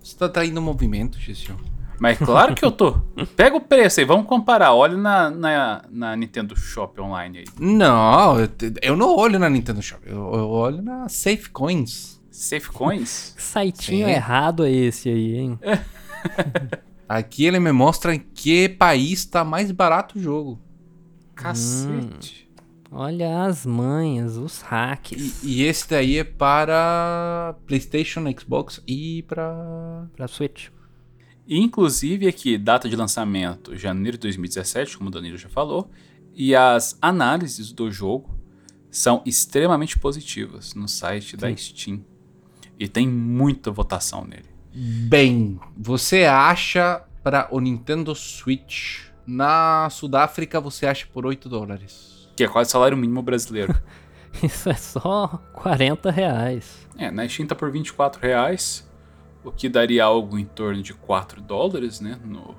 Você tá traindo movimento, Gessio. Mas claro que eu tô. [laughs] Pega o preço aí, vamos comparar. Olha na, na, na Nintendo Shop online aí. Não, eu, eu não olho na Nintendo Shop. Eu, eu olho na Safe Coins. Safe Coins? Que saitinho Sim. errado é esse aí, hein? [laughs] Aqui ele me mostra em que país tá mais barato o jogo. Cacete. Olha as manhas, os hacks E, e esse daí é para PlayStation, Xbox e para pra Switch. Inclusive aqui, data de lançamento, janeiro de 2017, como o Danilo já falou. E as análises do jogo são extremamente positivas no site da Steam. E tem muita votação nele. Bem, você acha para o Nintendo Switch na Sudáfrica você acha por 8 dólares. Que é quase salário mínimo brasileiro. [laughs] Isso é só 40 reais. é, na Steam tá por 24 reais, o que daria algo em torno de 4 dólares, né, no,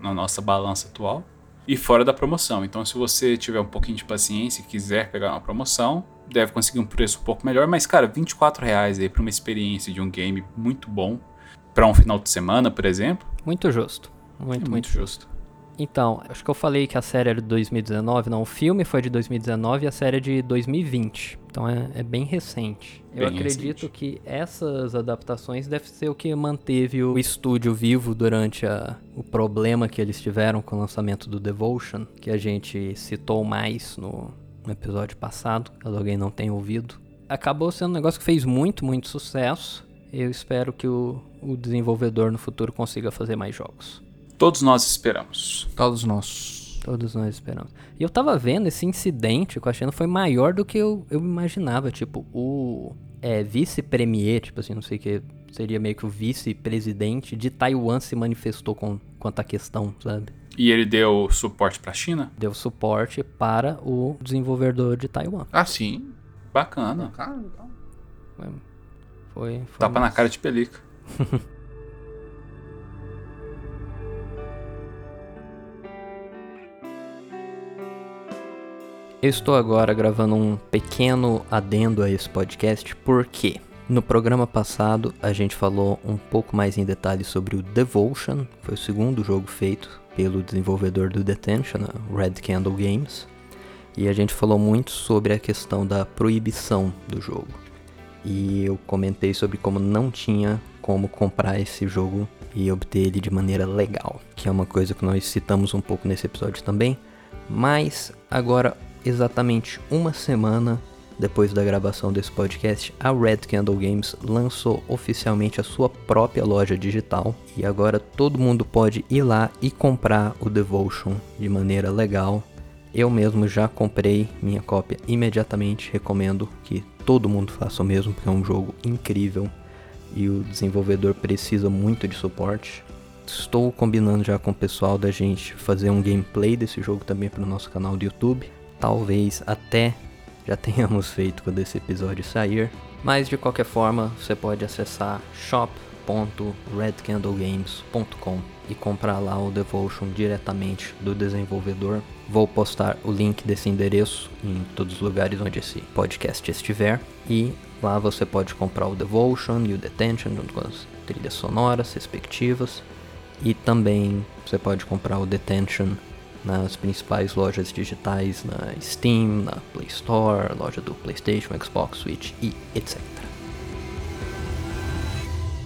na nossa balança atual. E fora da promoção. Então, se você tiver um pouquinho de paciência e quiser pegar uma promoção, deve conseguir um preço um pouco melhor. Mas, cara, 24 reais aí pra uma experiência de um game muito bom. Pra um final de semana, por exemplo. Muito justo. É Muito, muito muito justo. Então, acho que eu falei que a série era de 2019. Não, o filme foi de 2019 e a série é de 2020. Então é, é bem recente. Eu Bem acredito recente. que essas adaptações devem ser o que manteve o estúdio vivo durante a- o problema que eles tiveram com o lançamento do Devotion, que a gente citou mais no, no episódio passado, caso alguém não tenha ouvido. Acabou sendo um negócio que fez muito, muito sucesso. Eu espero que o, o desenvolvedor no futuro consiga fazer mais jogos. Todos nós esperamos. Todos nós. Todos nós esperamos. E eu tava vendo esse incidente com a China foi maior do que eu, eu imaginava. Tipo, o é, vice-premier, tipo assim, não sei o que, seria meio que o vice-presidente de Taiwan se manifestou com, quanto à questão, sabe? E ele deu suporte pra China? Deu suporte para o desenvolvedor de Taiwan. Ah, sim. Bacana. Cara, legal. Foi. Foi. foi Tapa na massa. cara de pelica. [laughs] Eu estou agora gravando um pequeno adendo a esse podcast, porque no programa passado a gente falou um pouco mais em detalhes sobre o Devotion, que foi o segundo jogo feito pelo desenvolvedor do Detention, a Red Candle Games, e a gente falou muito sobre a questão da proibição do jogo. E eu comentei sobre como não tinha como comprar esse jogo e obter ele de maneira legal, que é uma coisa que nós citamos um pouco nesse episódio também. Mas agora, exatamente uma semana depois da gravação desse podcast, a Red Candle Games lançou oficialmente a sua própria loja digital e agora todo mundo pode ir lá e comprar o Devotion de maneira legal. Eu mesmo já comprei minha cópia imediatamente, recomendo que todo mundo faça o mesmo, porque é um jogo incrível e o desenvolvedor precisa muito de suporte. Estou combinando já com o pessoal da gente fazer um gameplay desse jogo também para o nosso canal do YouTube. Talvez até já tenhamos feito quando esse episódio sair. Mas de qualquer forma, você pode acessar shop.redcandlegames.com e comprar lá o Devotion diretamente do desenvolvedor. Vou postar o link desse endereço em todos os lugares onde esse podcast estiver. E lá você pode comprar o Devotion e o Detention junto com as trilhas sonoras respectivas. E também você pode comprar o Detention nas principais lojas digitais, na Steam, na Play Store, loja do PlayStation, Xbox, Switch e etc.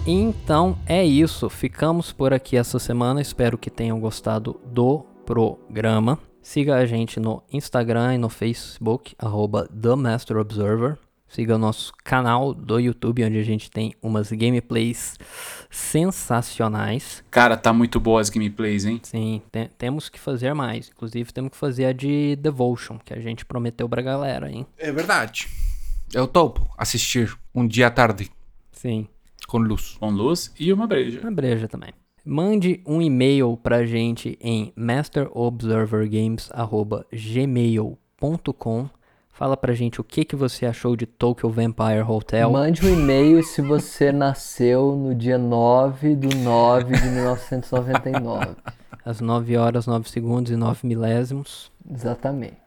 Então é isso, ficamos por aqui essa semana. Espero que tenham gostado do programa. Siga a gente no Instagram e no Facebook, arroba The Master Observer. Siga o nosso canal do YouTube, onde a gente tem umas gameplays sensacionais. Cara, tá muito boa as gameplays, hein? Sim, te- temos que fazer mais. Inclusive, temos que fazer a de Devotion, que a gente prometeu pra galera, hein? É verdade. Eu topo assistir um dia à tarde Sim, com luz. Com luz e uma breja. uma breja também. Mande um e-mail pra gente em masterobservergames.gmail.com Fala pra gente o que, que você achou de Tokyo Vampire Hotel. Mande um e-mail se você [laughs] nasceu no dia 9 do 9 de 1999. Às 9 horas, 9 segundos e 9 milésimos. Exatamente.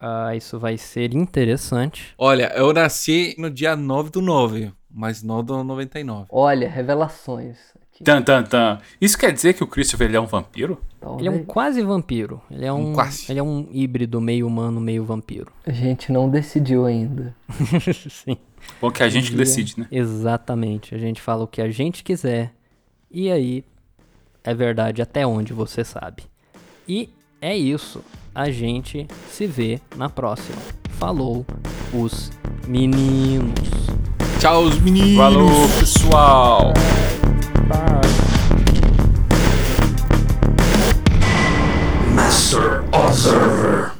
Ah, isso vai ser interessante. Olha, eu nasci no dia 9 do 9, mas não do 99. Olha, revelações. Tan, tan, tan. Isso quer dizer que o Christopher ele é um vampiro? Talvez. Ele é um quase vampiro. Ele é um, Um quase. ele é um híbrido meio humano, meio vampiro. A gente não decidiu ainda. [laughs] Sim. Bom que é a gente que decide, né? Exatamente. A gente fala o que a gente quiser. E aí é verdade até onde você sabe. E é isso. A gente se vê na próxima. Falou, os meninos. Tchau, os meninos! Falou, pessoal! Master Observer.